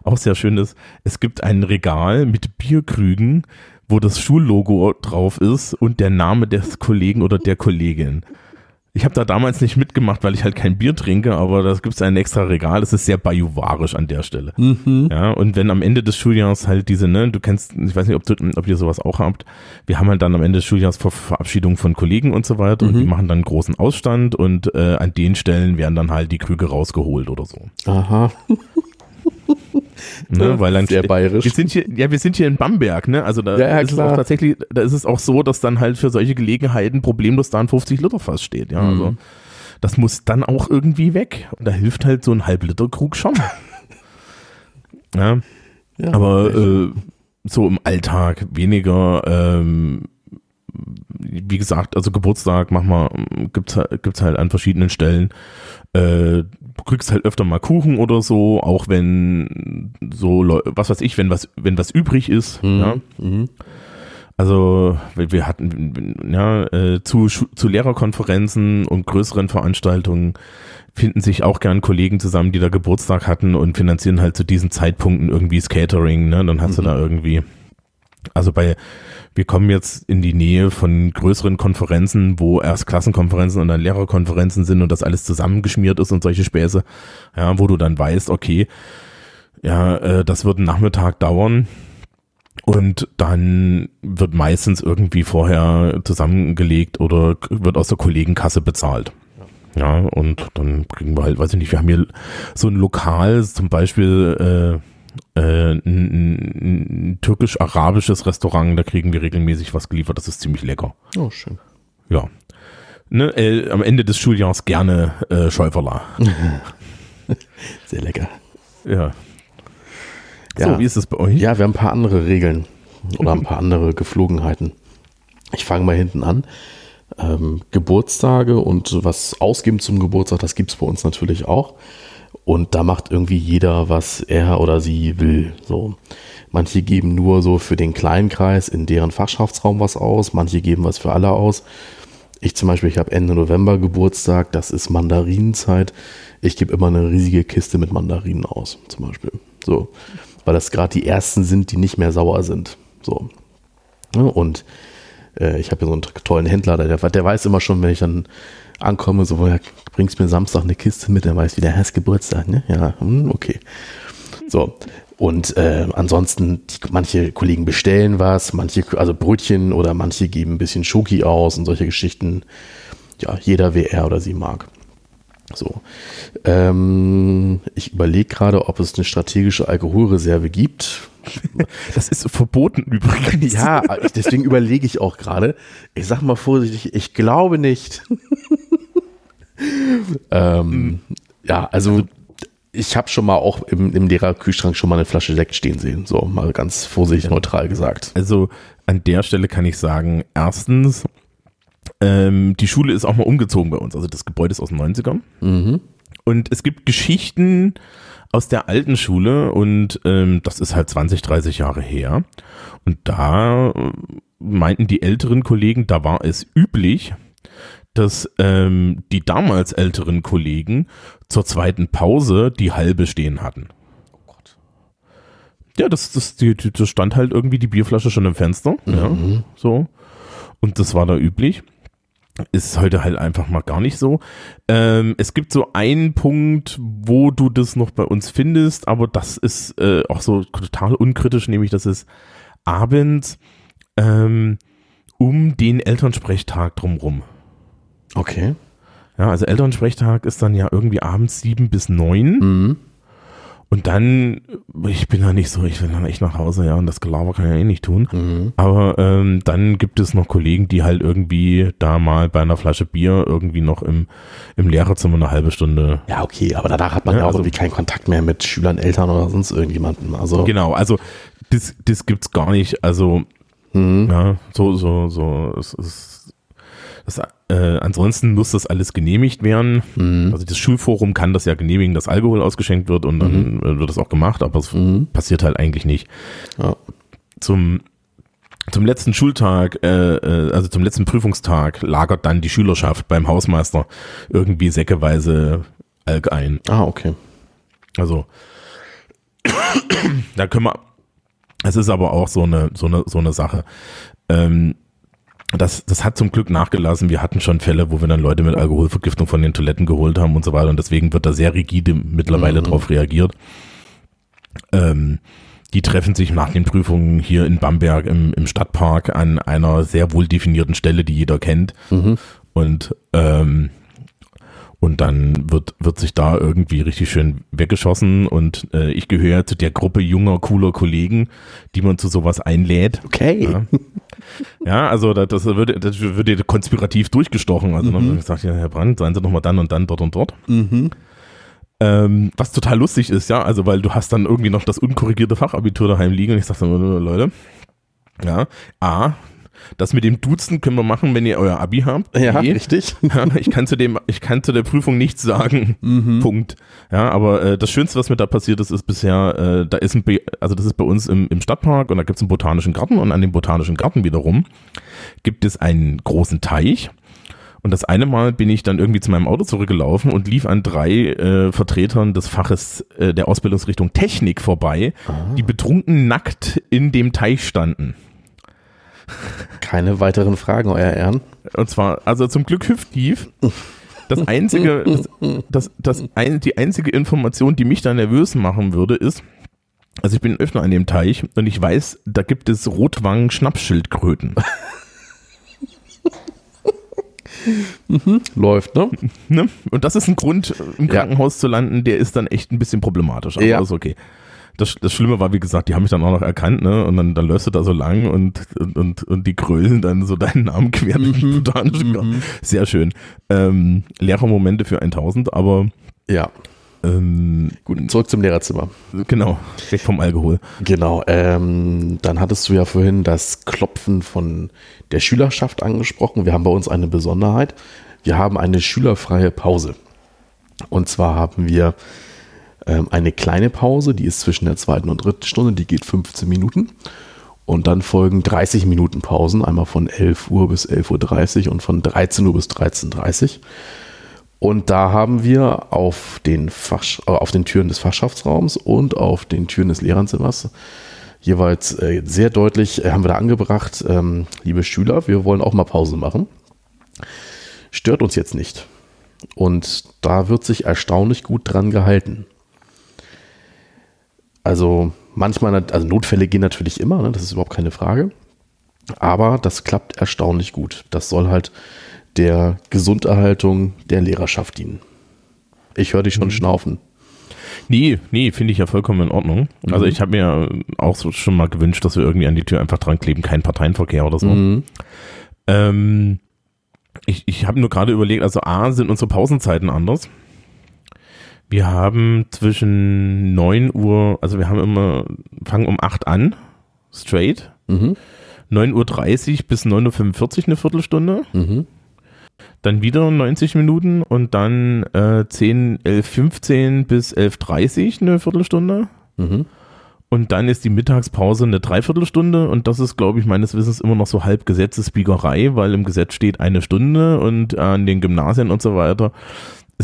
auch sehr schön ist, es gibt ein Regal mit Bierkrügen, wo das Schullogo drauf ist und der Name des Kollegen oder der Kollegin. Ich habe da damals nicht mitgemacht, weil ich halt kein Bier trinke, aber da gibt es ein extra Regal. Das ist sehr bajuwarisch an der Stelle. Mhm. Ja, und wenn am Ende des Schuljahres halt diese, ne, du kennst, ich weiß nicht, ob, du, ob ihr sowas auch habt, wir haben halt dann am Ende des Schuljahres Ver Verabschiedung von Kollegen und so weiter mhm. und die machen dann einen großen Ausstand und äh, an den Stellen werden dann halt die Krüge rausgeholt oder so. Aha. (laughs) Ne, weil dann Sehr bayerisch. Wir sind hier, ja, wir sind hier in Bamberg, ne? Also da Ja, ja, ist es klar. auch tatsächlich, da ist es auch so, dass dann halt für solche Gelegenheiten problemlos da ein 50 Liter Fass steht, ja. Mhm. Also das muss dann auch irgendwie weg. Und da hilft halt so ein halb Liter Krug schon. (laughs) ja, Ja, aber äh, so im Alltag weniger, ähm, wie gesagt, also Geburtstag manchmal gibt's halt- gibt's halt an verschiedenen Stellen. Äh, du kriegst halt öfter mal Kuchen oder so, auch wenn so was weiß ich, wenn was wenn was übrig ist. Mhm. Ja. Mhm. Also wir hatten ja äh, zu zu Lehrerkonferenzen und größeren Veranstaltungen finden sich auch gern Kollegen zusammen, die da Geburtstag hatten und finanzieren halt zu diesen Zeitpunkten irgendwie das Catering. Ne? Dann hast du Mhm. da irgendwie also bei, wir kommen jetzt in die Nähe von größeren Konferenzen, wo erst Klassenkonferenzen und dann Lehrerkonferenzen sind und das alles zusammengeschmiert ist und solche Späße, ja, wo du dann weißt, okay, ja, äh, das wird einen Nachmittag dauern und dann wird meistens irgendwie vorher zusammengelegt oder wird aus der Kollegenkasse bezahlt. Ja, und dann kriegen wir halt, weiß ich nicht, wir haben hier so ein Lokal, zum Beispiel äh, äh, ein, ein, ein türkisch-arabisches Restaurant, da kriegen wir regelmäßig was geliefert, das ist ziemlich lecker. Oh, schön. Ja. Ne, äh, am Ende des Schuljahres gerne äh, Schäuferla. (laughs) Sehr lecker. Ja. So, Ja. wie ist es bei euch? Ja, wir haben ein paar andere Regeln oder ein paar andere Geflogenheiten. Ich fange mal hinten an. Ähm, Geburtstage und was ausgeben zum Geburtstag, das gibt es bei uns natürlich auch. Und da macht irgendwie jeder, was er oder sie will. So. Manche geben nur so für den kleinen Kreis in deren Fachschaftsraum was aus, manche geben was für alle aus. Ich zum Beispiel, ich habe Ende November Geburtstag, das ist Mandarinenzeit. Ich gebe immer eine riesige Kiste mit Mandarinen aus, zum Beispiel. So, weil das gerade die ersten sind, die nicht mehr sauer sind. So. Ja, Und äh, ich habe hier so einen tollen Händler, der, der weiß immer schon, wenn ich dann ankomme, so, ja, bringst mir Samstag eine Kiste mit, der weiß wieder, hast Geburtstag, ne? Ja, hm, okay. So. Und äh, ansonsten, die, manche Kollegen bestellen was, manche, also Brötchen oder manche geben ein bisschen Schoki aus und solche Geschichten. Ja, jeder, wer er oder sie mag. So. Ähm, ich überlege gerade, ob es eine strategische Alkoholreserve gibt. (laughs) Das ist verboten übrigens. Ja, deswegen überlege ich auch gerade. Ich sag mal vorsichtig, ich glaube nicht. (laughs) (laughs) ähm, ja, also ich habe schon mal auch im, im Lehrerkühlschrank schon mal eine Flasche Sekt stehen sehen. So, mal ganz vorsichtig neutral gesagt. Also an der Stelle kann ich sagen, erstens, ähm, die Schule ist auch mal umgezogen bei uns. Also das Gebäude ist aus den 90ern. Mhm. Und es gibt Geschichten aus der alten Schule und ähm, das ist halt 20, 30 Jahre her. Und da äh, meinten die älteren Kollegen, da war es üblich, dass ähm, die damals älteren Kollegen zur zweiten Pause die halbe stehen hatten. Ja, das, das, die, die, das stand halt irgendwie die Bierflasche schon im Fenster. Ja, so. Und das war da üblich. Ist heute halt einfach mal gar nicht so. Ähm, es gibt so einen Punkt, wo du das noch bei uns findest, aber das ist äh, auch so total unkritisch, nämlich das ist abends ähm, um den Elternsprechtag drumrum. Okay. Ja, also Elternsprechtag ist dann ja irgendwie abends sieben bis neun. Mhm. Und dann, ich bin da nicht so, ich will dann echt nach Hause, ja, und das Gelaber kann ich ja eh nicht tun. Mhm. Aber ähm, dann gibt es noch Kollegen, die halt irgendwie da mal bei einer Flasche Bier irgendwie noch im, im Lehrerzimmer eine halbe Stunde. Ja, okay, aber danach hat man Ja, ja, auch also- irgendwie keinen Kontakt mehr mit Schülern, Eltern oder sonst irgendjemandem. Also, Genau, also das, das gibt's gar nicht. Also, mhm. ja, so, so, so, es ist, das, äh, ansonsten muss das alles genehmigt werden. Mhm. Also das Schulforum kann das ja genehmigen, dass Alkohol ausgeschenkt wird und dann äh, wird das auch gemacht, aber es Mhm. passiert halt eigentlich nicht. ja. zum zum letzten Schultag, äh, äh, also zum letzten Prüfungstag, lagert dann die Schülerschaft beim Hausmeister irgendwie säckeweise Alk ein. Ah, okay. Also (coughs) da können wir. Es ist aber auch so eine so eine so eine Sache. Ähm, das, das hat zum Glück nachgelassen. Wir hatten schon Fälle, wo wir dann Leute mit Alkoholvergiftung von den Toiletten geholt haben und so weiter. Und deswegen wird da sehr rigide mittlerweile mhm. drauf reagiert. Ähm, die treffen sich nach den Prüfungen hier in Bamberg im, im Stadtpark an einer sehr wohl definierten Stelle, die jeder kennt. Mhm. Und ähm, und dann wird, wird sich da irgendwie richtig schön weggeschossen und äh, ich gehöre zu der Gruppe junger, cooler Kollegen, die man zu sowas einlädt. Okay. Ja, ja also das, das, wird, das wird konspirativ durchgestochen. Also mhm. dann gesagt, ja, Herr Brandt, seien Sie doch mal dann und dann dort und dort. Mhm. Ähm, was total lustig ist, ja, also weil du hast dann irgendwie noch das unkorrigierte Fachabitur daheim liegen und ich sag so, Leute, ja, A, das mit dem Duzen können wir machen, wenn ihr euer Abi habt. Ja, e. richtig. (laughs) Ja, ich kann zu dem, ich kann zu der Prüfung nichts sagen. Mhm. Punkt. Ja, aber äh, das Schönste, was mir da passiert ist, ist bisher, äh, da ist ein, Be also das ist bei uns im, im Stadtpark und da gibt es einen botanischen Garten und an dem botanischen Garten wiederum gibt es einen großen Teich. Und das eine Mal bin ich dann irgendwie zu meinem Auto zurückgelaufen und lief an drei äh, Vertretern des Faches äh, der Ausbildungsrichtung Technik vorbei, ah. die betrunken nackt in dem Teich standen. Keine weiteren Fragen, euer Ehren. Und zwar, also zum Glück hüfttief. Das einzige, das, das, das ein, die einzige Information, die mich da nervös machen würde, ist, also ich bin öfter an dem Teich und ich weiß, da gibt es Rotwangen-Schnappschildkröten. mhm, läuft, ne? ne? Und das ist ein Grund, im Krankenhaus ja. zu landen, der ist dann echt ein bisschen problematisch, aber ja. ist okay das, das Schlimme war, wie gesagt, die haben mich dann auch noch erkannt, ne? Und dann, dann läufst du da so lang und, und, und, und die grölen dann so (laughs) deinen Namen quer durch den mhm. mhm. Sehr schön. Ähm, leere Momente für 1000, aber. Ja. Ähm, Gut, zurück zum Lehrerzimmer. Genau, weg vom Alkohol. Genau. Ähm, dann hattest du ja vorhin das Klopfen von der Schülerschaft angesprochen. Wir haben bei uns eine Besonderheit. Wir haben eine schülerfreie Pause. Und zwar haben wir ähm, eine kleine Pause, die ist zwischen der zweiten und dritten Stunde, die geht 15 Minuten. Und dann folgen 30 Minuten Pausen, einmal von 11 Uhr bis 11.30 Uhr und von 13 Uhr bis 13.30 Uhr. Und da haben wir auf den, Fach, äh, auf den Türen des Fachschaftsraums und auf den Türen des Lehrerzimmers jeweils äh, sehr deutlich, äh, haben wir da angebracht, ähm, liebe Schüler, wir wollen auch mal Pause machen. Stört uns jetzt nicht. Und da wird sich erstaunlich gut dran gehalten. Also manchmal, also Notfälle gehen natürlich immer, ne? das ist überhaupt keine Frage. Aber das klappt erstaunlich gut. Das soll halt der Gesunderhaltung der Lehrerschaft dienen. Ich höre dich schon mhm. schnaufen. Nee, nee, finde ich ja vollkommen in Ordnung. Also mhm. ich habe mir auch so schon mal gewünscht, dass wir irgendwie an die Tür einfach dran kleben, kein Parteienverkehr oder so. Mhm. Ähm, ich ich habe nur gerade überlegt, also A, sind unsere Pausenzeiten anders. Wir haben zwischen 9 Uhr, also wir haben immer, fangen um 8 an, straight. Mhm. 9.30 Uhr bis 9.45 Uhr eine Viertelstunde. Mhm. Dann wieder 90 Minuten und dann äh, 10, 11, 15 bis 11.30 Uhr eine Viertelstunde. Mhm. Und dann ist die Mittagspause eine Dreiviertelstunde und das ist, glaube ich, meines Wissens immer noch so halb Gesetzesbiegerei, weil im Gesetz steht eine Stunde und an den Gymnasien und so weiter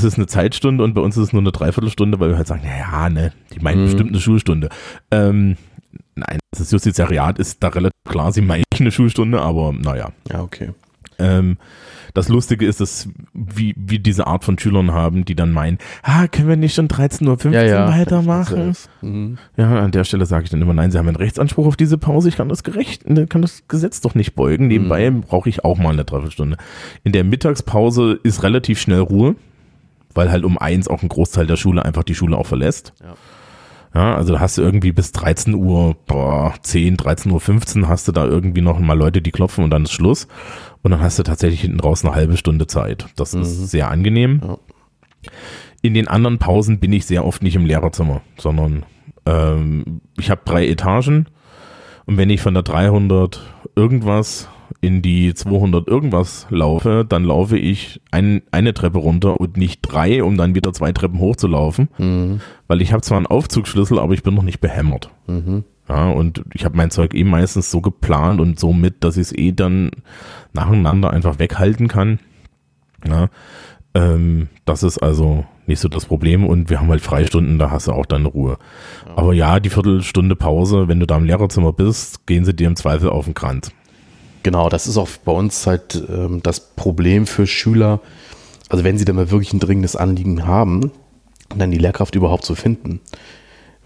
ist es eine Zeitstunde und bei uns ist es nur eine Dreiviertelstunde, weil wir halt sagen, ja, ja, ne, die meinen mhm. bestimmt eine Schulstunde. Ähm, nein, das Justizariat ist da relativ klar, sie meinen eine Schulstunde, aber naja. Ja, okay. Ähm, das Lustige ist, dass wir wie diese Art von Schülern haben, die dann meinen, ah, können wir nicht schon 13.15 Uhr ja, ja. weitermachen? Mhm. Ja, an der Stelle sage ich dann immer, nein, Sie haben einen Rechtsanspruch auf diese Pause, ich kann das gerecht, kann das Gesetz doch nicht beugen. Nebenbei mhm. brauche ich auch mal eine Dreiviertelstunde. In der Mittagspause ist relativ schnell Ruhe weil halt um eins auch ein Großteil der Schule einfach die Schule auch verlässt. Ja. Ja, also da hast du irgendwie bis 13 Uhr, boah, 10, 13 Uhr 15 hast du da irgendwie noch mal Leute, die klopfen und dann ist Schluss. Und dann hast du tatsächlich hinten raus eine halbe Stunde Zeit. Das mhm. ist sehr angenehm. Ja. In den anderen Pausen bin ich sehr oft nicht im Lehrerzimmer, sondern ähm, ich habe drei Etagen und wenn ich von der 300 irgendwas in die 200 irgendwas laufe, dann laufe ich ein, eine Treppe runter und nicht drei, um dann wieder zwei Treppen hochzulaufen. Mhm. Weil ich habe zwar einen Aufzugsschlüssel, aber ich bin noch nicht behämmert. Mhm. Ja, und ich habe mein Zeug eh meistens so geplant und so mit, dass ich es eh dann nacheinander einfach weghalten kann. Ja, ähm, das ist also nicht so das Problem und wir haben halt Freistunden, da hast du auch deine Ruhe. Aber ja, die Viertelstunde Pause, wenn du da im Lehrerzimmer bist, gehen sie dir im Zweifel auf den Kranz. Genau, das ist auch bei uns halt ähm, das Problem für Schüler, also wenn sie dann mal wirklich ein dringendes Anliegen haben, dann die Lehrkraft überhaupt zu finden.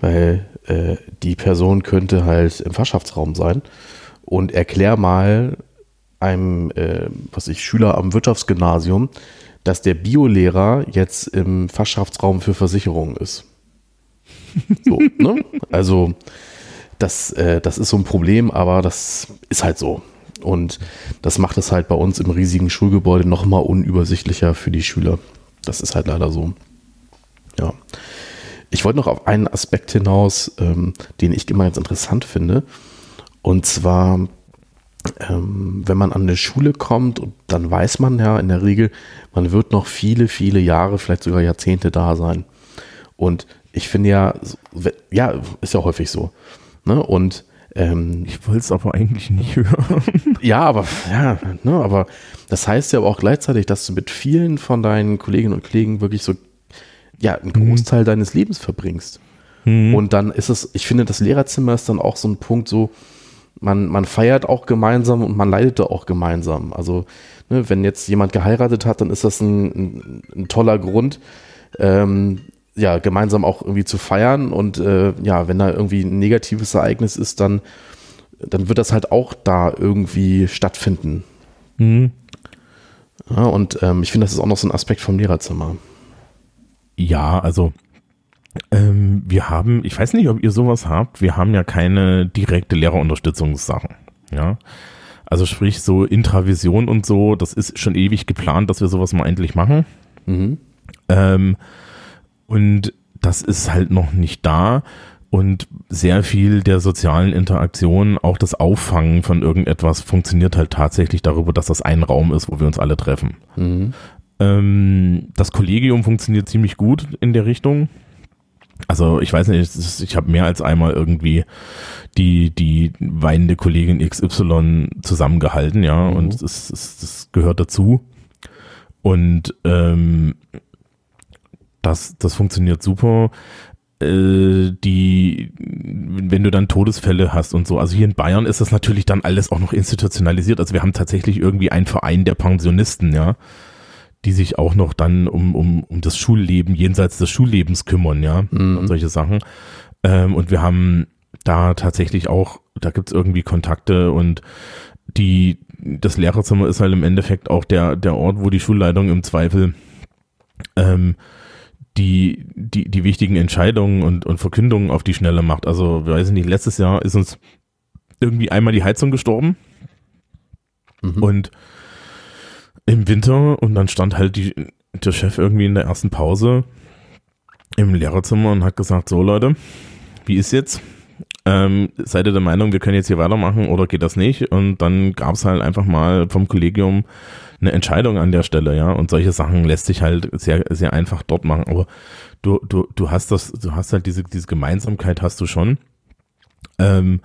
Weil äh, die Person könnte halt im Fachschaftsraum sein und erklär mal einem, äh, was ich, Schüler am Wirtschaftsgymnasium, dass der Biolehrer jetzt im Fachschaftsraum für Versicherungen ist. (laughs) So, ne? Also, das, äh, das ist so ein Problem, aber das ist halt so. Und das macht es halt bei uns im riesigen Schulgebäude nochmal unübersichtlicher für die Schüler. Das ist halt leider so. Ja. Ich wollte noch auf einen Aspekt hinaus, ähm, den ich immer ganz interessant finde. Und zwar, ähm, wenn man an eine Schule kommt, dann weiß man ja in der Regel, man wird noch viele, viele Jahre, vielleicht sogar Jahrzehnte da sein. Und ich finde ja, ja, ist ja häufig so. Ne? Und ähm, ich wollte es aber eigentlich nicht (laughs) hören. Ja, aber ja, ne, aber das heißt ja aber auch gleichzeitig, dass du mit vielen von deinen Kolleginnen und Kollegen wirklich so ja einen mhm. Großteil mhm. deines Lebens verbringst. Mhm. Und dann ist es, ich finde, das Lehrerzimmer ist dann auch so ein Punkt, so man man feiert auch gemeinsam und man leidet da auch gemeinsam. Also ne, wenn jetzt jemand geheiratet hat, dann ist das ein, ein, ein toller Grund. Ähm, ja, gemeinsam auch irgendwie zu feiern und äh, ja, wenn da irgendwie ein negatives Ereignis ist, dann, dann wird das halt auch da irgendwie stattfinden. Mhm. Ja, und ähm, ich finde, das ist auch noch so ein Aspekt vom Lehrerzimmer. Ja, also ähm, wir haben, ich weiß nicht, ob ihr sowas habt, wir haben ja keine direkte Lehrerunterstützungssachen. Ja. Also sprich so Intravision und so, das ist schon ewig geplant, dass wir sowas mal endlich machen. Mhm. Ähm, und das ist halt noch nicht da. Und sehr viel der sozialen Interaktion, auch das Auffangen von irgendetwas, funktioniert halt tatsächlich darüber, dass das ein Raum ist, wo wir uns alle treffen. Mhm. Ähm, das Kollegium funktioniert ziemlich gut in der Richtung. Also ich weiß nicht, ich habe mehr als einmal irgendwie die, die weinende Kollegin XY zusammengehalten, ja, mhm. und das, das, das gehört dazu. Und ähm, das, das funktioniert super. Äh, die, wenn du dann Todesfälle hast und so. Also hier in Bayern ist das natürlich dann alles auch noch institutionalisiert. Also wir haben tatsächlich irgendwie einen Verein der Pensionisten, ja, die sich auch noch dann um, um, um das Schulleben jenseits des Schullebens kümmern, ja, mhm. und solche Sachen. Ähm, und wir haben da tatsächlich auch, da gibt's irgendwie Kontakte und die, das Lehrerzimmer ist halt im Endeffekt auch der, der Ort, wo die Schulleitung im Zweifel ähm, die, die, die wichtigen Entscheidungen und, und Verkündungen auf die Schnelle macht. Also, weiß ich nicht, letztes Jahr ist uns irgendwie einmal die Heizung gestorben. Mhm. Und im Winter und dann stand halt die, der Chef irgendwie in der ersten Pause im Lehrerzimmer und hat gesagt, so Leute, wie ist jetzt? Ähm, seid ihr der Meinung, wir können jetzt hier weitermachen oder geht das nicht? Und dann gab es halt einfach mal vom Kollegium eine Entscheidung an der Stelle, ja. Und solche Sachen lässt sich halt sehr, sehr einfach dort machen. Aber du, du, du hast das, du hast halt diese, diese Gemeinsamkeit hast du schon. Ähm,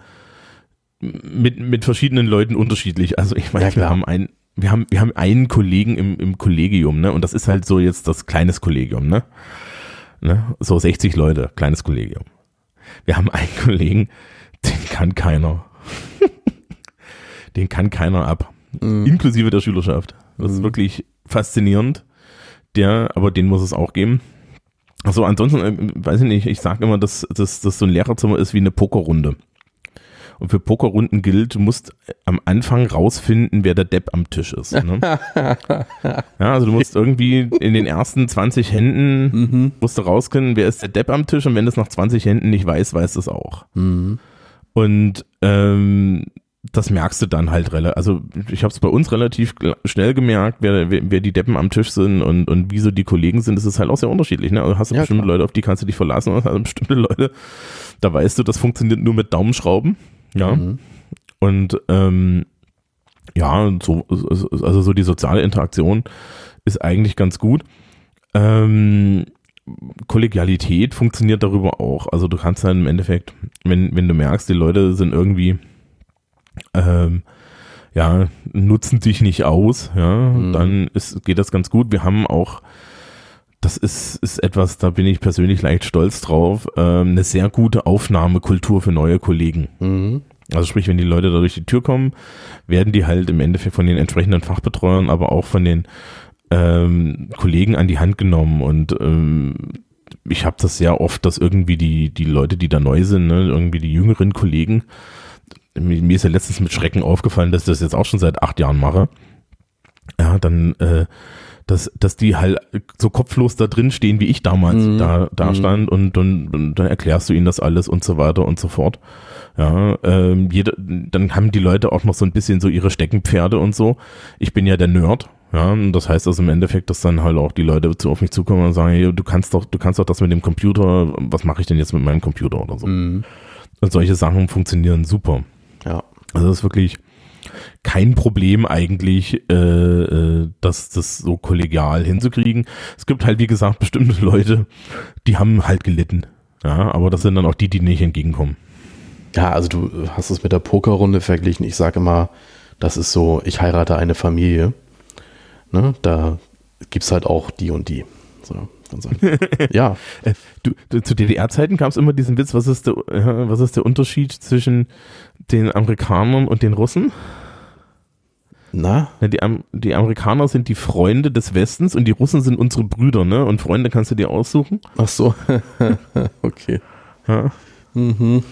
mit, mit verschiedenen Leuten unterschiedlich. Also ich meine, ja, wir haben einen, wir haben, wir haben einen Kollegen im, im Kollegium, ne? Und das ist halt so jetzt das kleines Kollegium, ne? ne? So 60 Leute, kleines Kollegium. Wir haben einen (laughs) Kollegen, den kann keiner. (laughs) den kann keiner ab. Mhm. Inklusive der Schülerschaft. Das ist mhm. wirklich faszinierend. Der, aber den muss es auch geben. Also ansonsten, äh, weiß ich nicht, ich sage immer, dass, dass, dass so ein Lehrerzimmer ist wie eine Pokerrunde. Und für Pokerrunden gilt, du musst am Anfang rausfinden, wer der Depp am Tisch ist. Ne? (laughs) ja, also du musst irgendwie in den ersten 20 Händen mhm. musst du rausfinden, wer ist der Depp am Tisch und wenn es nach 20 Händen nicht weiß, weiß es auch. Mhm. Und ähm, das merkst du dann halt relativ, also ich habe es bei uns relativ schnell gemerkt, wer, wer, wer, die Deppen am Tisch sind und, und wie so die Kollegen sind, das ist halt auch sehr unterschiedlich. Ne? Also hast du ja, bestimmte klar. Leute, auf die kannst du dich verlassen und hast (laughs) also bestimmte Leute, da weißt du, das funktioniert nur mit Daumenschrauben. Ja. Mhm. Und ähm, ja, so, also so die soziale Interaktion ist eigentlich ganz gut. Ähm, Kollegialität funktioniert darüber auch. Also du kannst dann im Endeffekt, wenn, wenn du merkst, die Leute sind irgendwie ähm, ja, nutzen dich nicht aus, ja, mhm. dann ist, geht das ganz gut. Wir haben auch das ist, ist etwas, da bin ich persönlich leicht stolz drauf, ähm, eine sehr gute Aufnahmekultur für neue Kollegen. Mhm. Also sprich, wenn die Leute da durch die Tür kommen, werden die halt im Endeffekt von den entsprechenden Fachbetreuern, aber auch von den ähm, Kollegen an die Hand genommen und ähm, ich habe das sehr oft, dass irgendwie die, die Leute, die da neu sind, ne, irgendwie die jüngeren Kollegen, mir ist ja letztens mit Schrecken aufgefallen, dass ich das jetzt auch schon seit acht Jahren mache. Ja, dann äh, dass, dass die halt so kopflos da drin stehen, wie ich damals mhm. da, da mhm. stand und, und, und, dann erklärst du ihnen das alles und so weiter und so fort. Ja, ähm, jeder, dann haben die Leute auch noch so ein bisschen so ihre Steckenpferde und so. Ich bin ja der Nerd. Ja, und das heißt also im Endeffekt, dass dann halt auch die Leute zu auf mich zukommen und sagen, hey, du kannst doch, du kannst doch das mit dem Computer, was mache ich denn jetzt mit meinem Computer oder so. Mhm. Und solche Sachen funktionieren super. Also das ist wirklich, kein Problem eigentlich, äh, äh, das, das so kollegial hinzukriegen. Es gibt halt, wie gesagt, bestimmte (laughs) Leute, die haben halt gelitten. Ja, aber das sind dann auch die, die nicht entgegenkommen. Ja, also du hast es mit der Pokerrunde verglichen. Ich sage immer, das ist so, ich heirate eine Familie. Ne? Da gibt es halt auch die und die. So, (laughs) ja. Äh, du, du, zu DDR-Zeiten gab es immer diesen Witz, was ist, der, was ist der Unterschied zwischen den Amerikanern und den Russen? Na? Die, die, Amerikaner sind die Freunde des Westens und die Russen sind unsere Brüder, ne? Und Freunde kannst du dir aussuchen. Ach so. (laughs) okay. Ja. Mhm.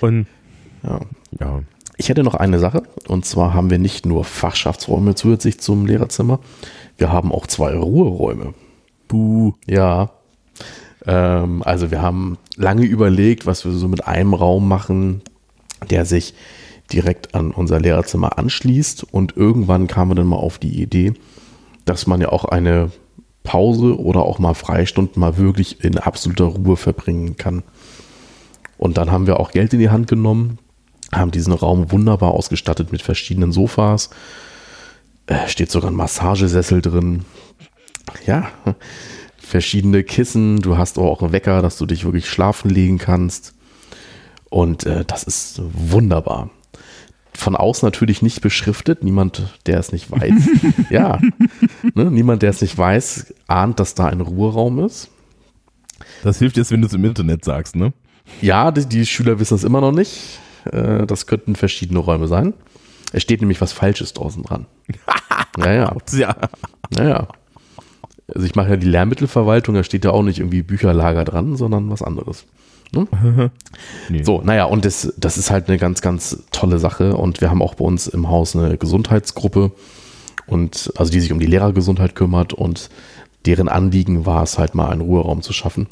Und ja. ja. Ich hätte noch eine Sache. Und zwar haben wir nicht nur Fachschaftsräume zusätzlich zum Lehrerzimmer. Wir haben auch zwei Ruheräume. Buh. Ja. Ähm, also wir haben lange überlegt, was wir so mit einem Raum machen, der sich direkt an unser Lehrerzimmer anschließt. Und irgendwann kamen wir dann mal auf die Idee, dass man ja auch eine Pause oder auch mal Freistunden mal wirklich in absoluter Ruhe verbringen kann. Und dann haben wir auch Geld in die Hand genommen, haben diesen Raum wunderbar ausgestattet mit verschiedenen Sofas. Äh, steht sogar ein Massagesessel drin. Ja, verschiedene Kissen. Du hast auch einen Wecker, dass du dich wirklich schlafen legen kannst. Und äh, das ist wunderbar von außen natürlich nicht beschriftet. Niemand, der es nicht weiß. (laughs) ja. Ne? Niemand, der es nicht weiß, ahnt, dass da ein Ruheraum ist. Das hilft jetzt, wenn du es im Internet sagst, ne? Ja, die, die Schüler wissen es immer noch nicht. Äh, das könnten verschiedene Räume sein. Es steht nämlich was Falsches draußen dran. naja. (laughs) ja. Naja. Also ich mache ja die Lehrmittelverwaltung, da steht ja auch nicht irgendwie Bücherlager dran, sondern was anderes. Ne? (laughs) nee. So, naja, und das, das ist halt eine ganz, ganz tolle Sache. Und wir haben auch bei uns im Haus eine Gesundheitsgruppe und also die sich um die Lehrergesundheit kümmert und deren Anliegen war es halt mal einen Ruheraum zu schaffen.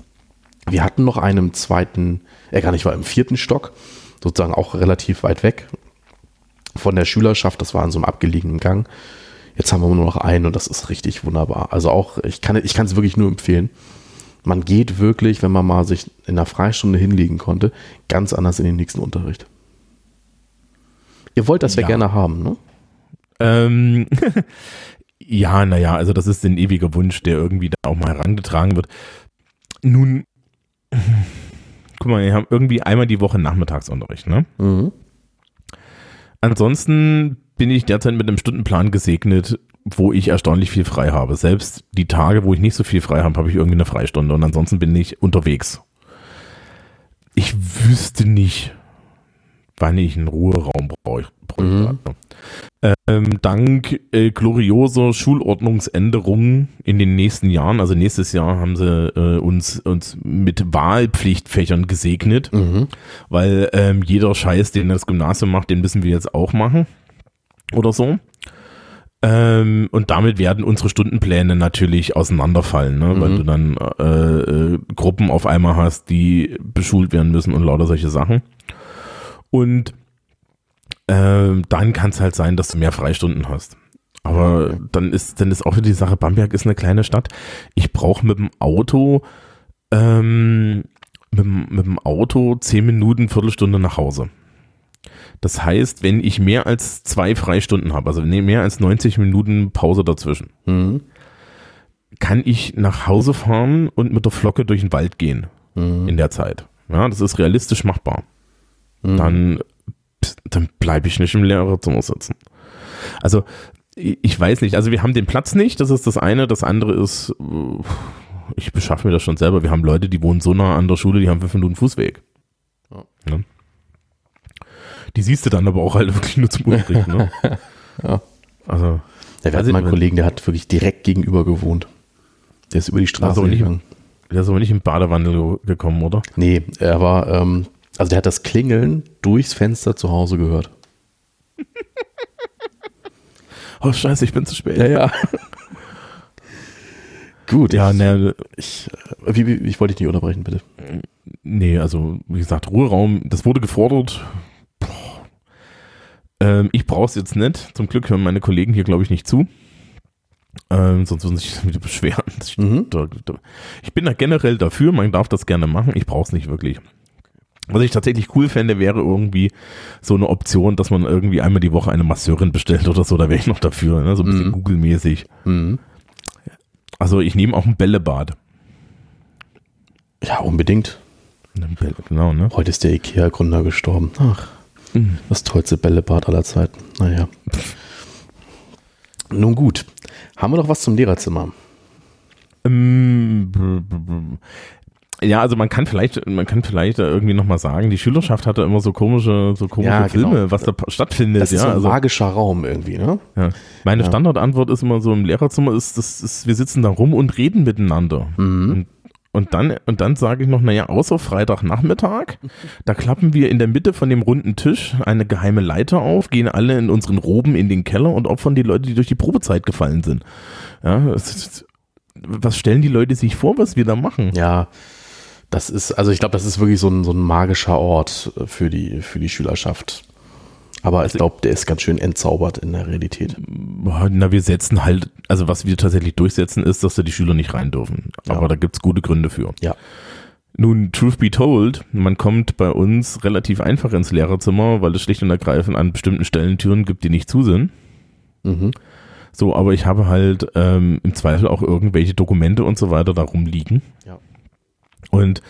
Wir hatten noch einen zweiten, äh gar nicht, war im vierten Stock, sozusagen auch relativ weit weg von der Schülerschaft. Das war in so einem abgelegenen Gang. Jetzt haben wir nur noch einen und das ist richtig wunderbar. Also auch, ich kann ich es wirklich nur empfehlen man geht wirklich, wenn man mal sich in einer Freistunde hinlegen konnte, ganz anders in den nächsten Unterricht. Ihr wollt das ja, ja gerne haben, ne? Ähm, (laughs) ja, naja, also das ist ein ewiger Wunsch, der irgendwie da auch mal herangetragen wird. Nun, (laughs) guck mal, wir haben irgendwie einmal die Woche Nachmittagsunterricht, ne? Mhm. Ansonsten bin ich derzeit mit einem Stundenplan gesegnet, wo ich erstaunlich viel frei habe. Selbst die Tage, wo ich nicht so viel frei habe, habe ich irgendwie eine Freistunde und ansonsten bin ich unterwegs. Ich wüsste nicht, wann ich einen Ruheraum brauche. Mhm. Ähm, dank äh, glorioser Schulordnungsänderungen in den nächsten Jahren, also nächstes Jahr haben sie äh, uns, uns mit Wahlpflichtfächern gesegnet, mhm. weil ähm, jeder Scheiß, den das Gymnasium macht, den müssen wir jetzt auch machen oder so. Ähm, und damit werden unsere Stundenpläne natürlich auseinanderfallen, ne? Mhm. weil du dann äh, äh, Gruppen auf einmal hast, die beschult werden müssen und lauter solche Sachen. Und äh, dann kann es halt sein, dass du mehr Freistunden hast. Aber okay. dann ist dann ist auch wieder die Sache, Bamberg ist eine kleine Stadt. Ich brauche mit dem Auto ähm, mit, mit dem Auto zehn Minuten, Viertelstunde nach Hause. Das heißt, wenn ich mehr als zwei Freistunden habe, also mehr als 90 Minuten Pause dazwischen, mhm. kann ich nach Hause fahren und mit der Flocke durch den Wald gehen mhm. in der Zeit. Ja, das ist realistisch machbar. Mhm. Dann, dann bleibe ich nicht im Lehrerzimmer sitzen. Also ich weiß nicht, also wir haben den Platz nicht, das ist das eine. Das andere ist, ich beschaffe mir das schon selber. Wir haben Leute, die wohnen so nah an der Schule, die haben fünf Minuten Fußweg. Ja. Ja. Die siehst du dann aber auch halt wirklich nur zum Unterricht. Ne? (laughs) ja. Also. Ja, wir hatten mal einen Kollegen, der hat wirklich direkt gegenüber gewohnt. Der ist über die Straße also gegangen. Der ist aber nicht im Badewandel gekommen, oder? Nee, er war, ähm, also der hat das Klingeln durchs Fenster zu Hause gehört. (laughs) oh scheiße, ich bin zu spät. Ja, ja. (laughs) Gut. Ja, ne, ich, wie, wie, ich wollte dich nicht unterbrechen, bitte. Nee, also wie gesagt, Ruheraum, das wurde gefordert. Ähm, ich brauche es jetzt nicht. Zum Glück hören meine Kollegen hier, glaube ich, nicht zu. Ähm, sonst würden sie sich (laughs) wieder beschweren. Ich, mhm. ich bin da generell dafür, man darf das gerne machen, ich brauche es nicht wirklich. Was ich tatsächlich cool fände, wäre irgendwie so eine Option, dass man irgendwie einmal die Woche eine Masseurin bestellt oder so, da wäre ich noch dafür, ne? so ein bisschen mhm. Google-mäßig. Mhm. Also ich nehme auch ein Bällebad. Ja, unbedingt. Genau, ne? Heute ist der IKEA-Gründer gestorben. Ach. Das tollste Bällebad aller Zeiten. Naja. Nun gut. Haben wir noch was zum Lehrerzimmer? Ähm, ja, also man kann vielleicht, man kann vielleicht irgendwie nochmal sagen, die Schülerschaft hatte immer so komische, so komische ja, genau. Filme, was da stattfindet. Das ist ja, so ein also, magischer Raum irgendwie, ne? Ja. Meine ja. Standardantwort ist immer so im Lehrerzimmer ist, das ist, wir sitzen da rum und reden miteinander. Mhm. Und, und dann, und dann sage ich noch, naja, außer Freitagnachmittag, da klappen wir in der Mitte von dem runden Tisch eine geheime Leiter auf, gehen alle in unseren Roben in den Keller und opfern die Leute, die durch die Probezeit gefallen sind. Ja, was stellen die Leute sich vor, was wir da machen? Ja, das ist, also ich glaube, das ist wirklich so ein, so ein magischer Ort für die, für die Schülerschaft. Aber ich also glaube, der ist ganz schön entzaubert in der Realität. Na, wir setzen halt, also was wir tatsächlich durchsetzen, ist, dass da die Schüler nicht rein dürfen. Aber ja. da gibt es gute Gründe für. Ja. Nun, truth be told, man kommt bei uns relativ einfach ins Lehrerzimmer, weil es schlicht und ergreifend an bestimmten Stellen Türen gibt, die nicht zu sind. Mhm. So, aber ich habe halt ähm, im Zweifel auch irgendwelche Dokumente und so weiter da rumliegen. Ja. Und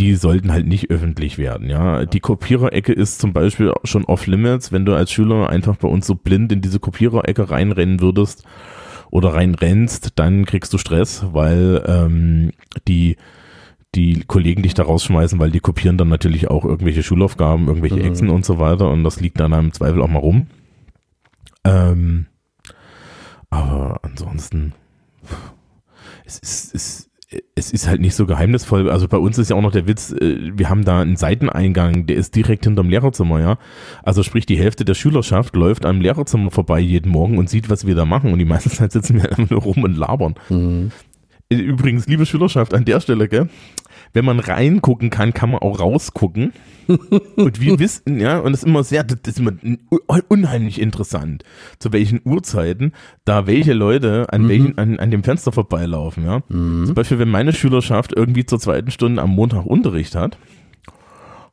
die sollten halt nicht öffentlich werden, ja. Die Kopiererecke ist zum Beispiel schon off-limits, wenn du als Schüler einfach bei uns so blind in diese Kopiererecke reinrennen würdest oder reinrennst, dann kriegst du Stress, weil ähm, die die Kollegen dich da rausschmeißen, weil die kopieren dann natürlich auch irgendwelche Schulaufgaben, irgendwelche mhm. Exen und so weiter und das liegt dann im Zweifel auch mal rum. Ähm, aber ansonsten, es ist, es es ist halt nicht so geheimnisvoll. Also bei uns ist ja auch noch der Witz, äh, wir haben da einen Seiteneingang, der ist direkt hinterm Lehrerzimmer, ja. Also sprich, die Hälfte der Schülerschaft läuft am Lehrerzimmer vorbei jeden Morgen und sieht, was wir da machen. Und die meiste Zeit sitzen wir (laughs) einfach nur rum und labern. Mhm. Übrigens, liebe Schülerschaft, an der Stelle, gell, wenn man reingucken kann, kann man auch rausgucken. (laughs) und wir wissen, ja, und das ist immer sehr, das ist immer unheimlich interessant, zu welchen Uhrzeiten da welche Leute an mhm. welchen, an, an dem Fenster vorbeilaufen, ja. Mhm. Zum Beispiel, wenn meine Schülerschaft irgendwie zur zweiten Stunde am Montag Unterricht hat,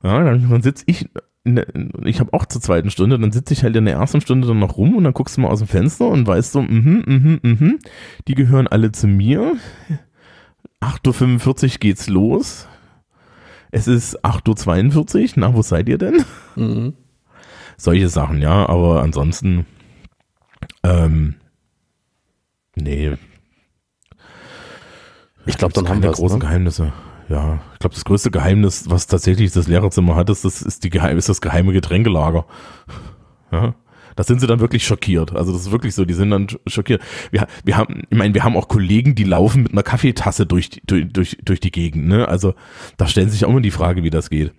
ja, dann, sitze ich der, ich habe auch zur zweiten Stunde, dann sitze ich halt in der ersten Stunde dann noch rum und dann guckst du mal aus dem Fenster und weißt so, mhm, mhm, mhm, die gehören alle zu mir. 8.45 Uhr geht's los. Es ist 8.42 Uhr. Na, wo seid ihr denn? Mhm. Solche Sachen, ja, aber ansonsten, ähm, nee. Ich glaube, dann haben wir große ne? Geheimnisse. Ja, ich glaube, das größte Geheimnis, was tatsächlich das Lehrerzimmer hat, ist das, ist die Geheim ist das geheime Getränkelager. Ja. Das sind sie dann wirklich schockiert. Also das ist wirklich so, die sind dann schockiert. Wir, wir haben, ich meine, wir haben auch Kollegen, die laufen mit einer Kaffeetasse durch, die, durch, durch, durch die Gegend. Ne? Also da stellen sich auch immer die Frage, wie das geht.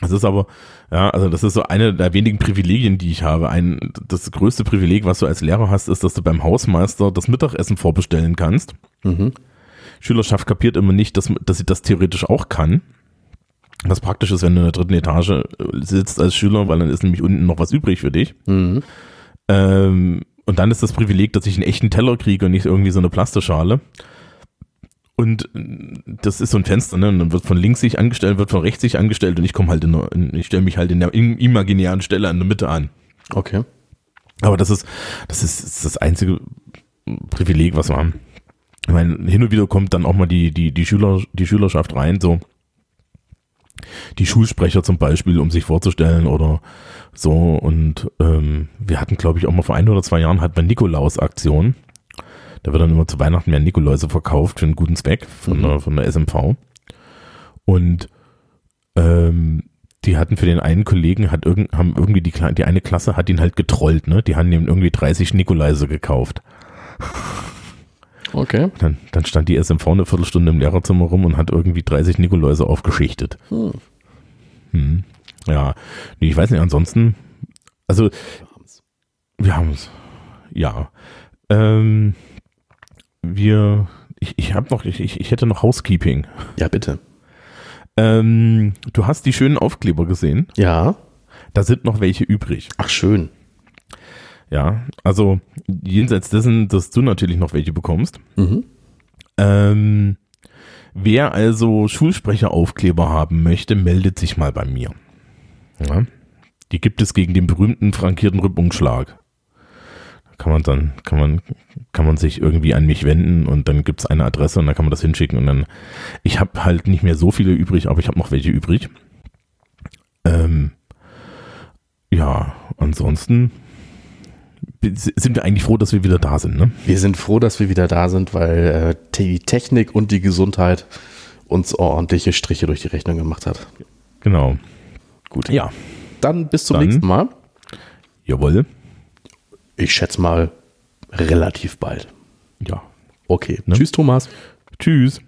Das ist aber, ja, also das ist so eine der wenigen Privilegien, die ich habe. Ein, das größte Privileg, was du als Lehrer hast, ist, dass du beim Hausmeister das Mittagessen vorbestellen kannst. Mhm. Schülerschaft kapiert immer nicht, dass, dass sie das theoretisch auch kann. Was praktisch ist, wenn du in der dritten Etage äh, sitzt als Schüler, weil dann ist nämlich unten noch was übrig für dich. Mhm. Ähm, und dann ist das Privileg, dass ich einen echten Teller kriege und nicht irgendwie so eine Plastischale. Und äh, das ist so ein Fenster, ne? Und dann wird von links sich angestellt, wird von rechts sich angestellt und ich komme halt in, der, ich stelle mich halt in der imaginären Stelle an der Mitte an. Okay. Aber das ist, das ist, das einzige Privileg, was wir haben. Ich meine, hin und wieder kommt dann auch mal die, die, die Schüler, die Schülerschaft rein, so die Schulsprecher zum Beispiel, um sich vorzustellen oder so. Und ähm, wir hatten, glaube ich, auch mal vor ein oder zwei Jahren hat man Nikolaus-Aktion. Da wird dann immer zu Weihnachten mehr Nikoläuse verkauft für einen guten Zweck von, mhm. der, von der SMV. Und ähm, die hatten für den einen Kollegen, hat irgend, haben irgendwie die, die eine Klasse hat ihn halt getrollt, ne? Die haben ihm irgendwie 30 Nikoläuse gekauft. Okay. Dann, dann stand die SMV eine Viertelstunde im Lehrerzimmer rum und hat irgendwie 30 Nikoläuse aufgeschichtet. Hm. Hm. Ja, nee, ich weiß nicht, ansonsten, also, wir haben es. Ja. Ähm, wir, ich, ich habe noch, ich, ich hätte noch Housekeeping. Ja, bitte. Ähm, du hast die schönen Aufkleber gesehen. Ja. Da sind noch welche übrig. Ach, schön. Ja, also jenseits dessen, dass du natürlich noch welche bekommst. Mhm. Ähm, wer also Schulsprecheraufkleber haben möchte, meldet sich mal bei mir. Ja, die gibt es gegen den berühmten frankierten Rückumschlag. Kann man dann, kann man, kann man sich irgendwie an mich wenden und dann gibt es eine Adresse und dann kann man das hinschicken und dann, ich habe halt nicht mehr so viele übrig, aber ich habe noch welche übrig. Ähm, ja, ansonsten sind wir eigentlich froh, dass wir wieder da sind. Ne? Wir sind froh, dass wir wieder da sind, weil äh, die Technik und die Gesundheit uns ordentliche Striche durch die Rechnung gemacht hat. Genau. Gut. Ja. Dann bis zum Dann. nächsten Mal. Jawohl. Ich schätze mal relativ bald. Ja. Okay. Ne? Tschüss, Thomas. Tschüss.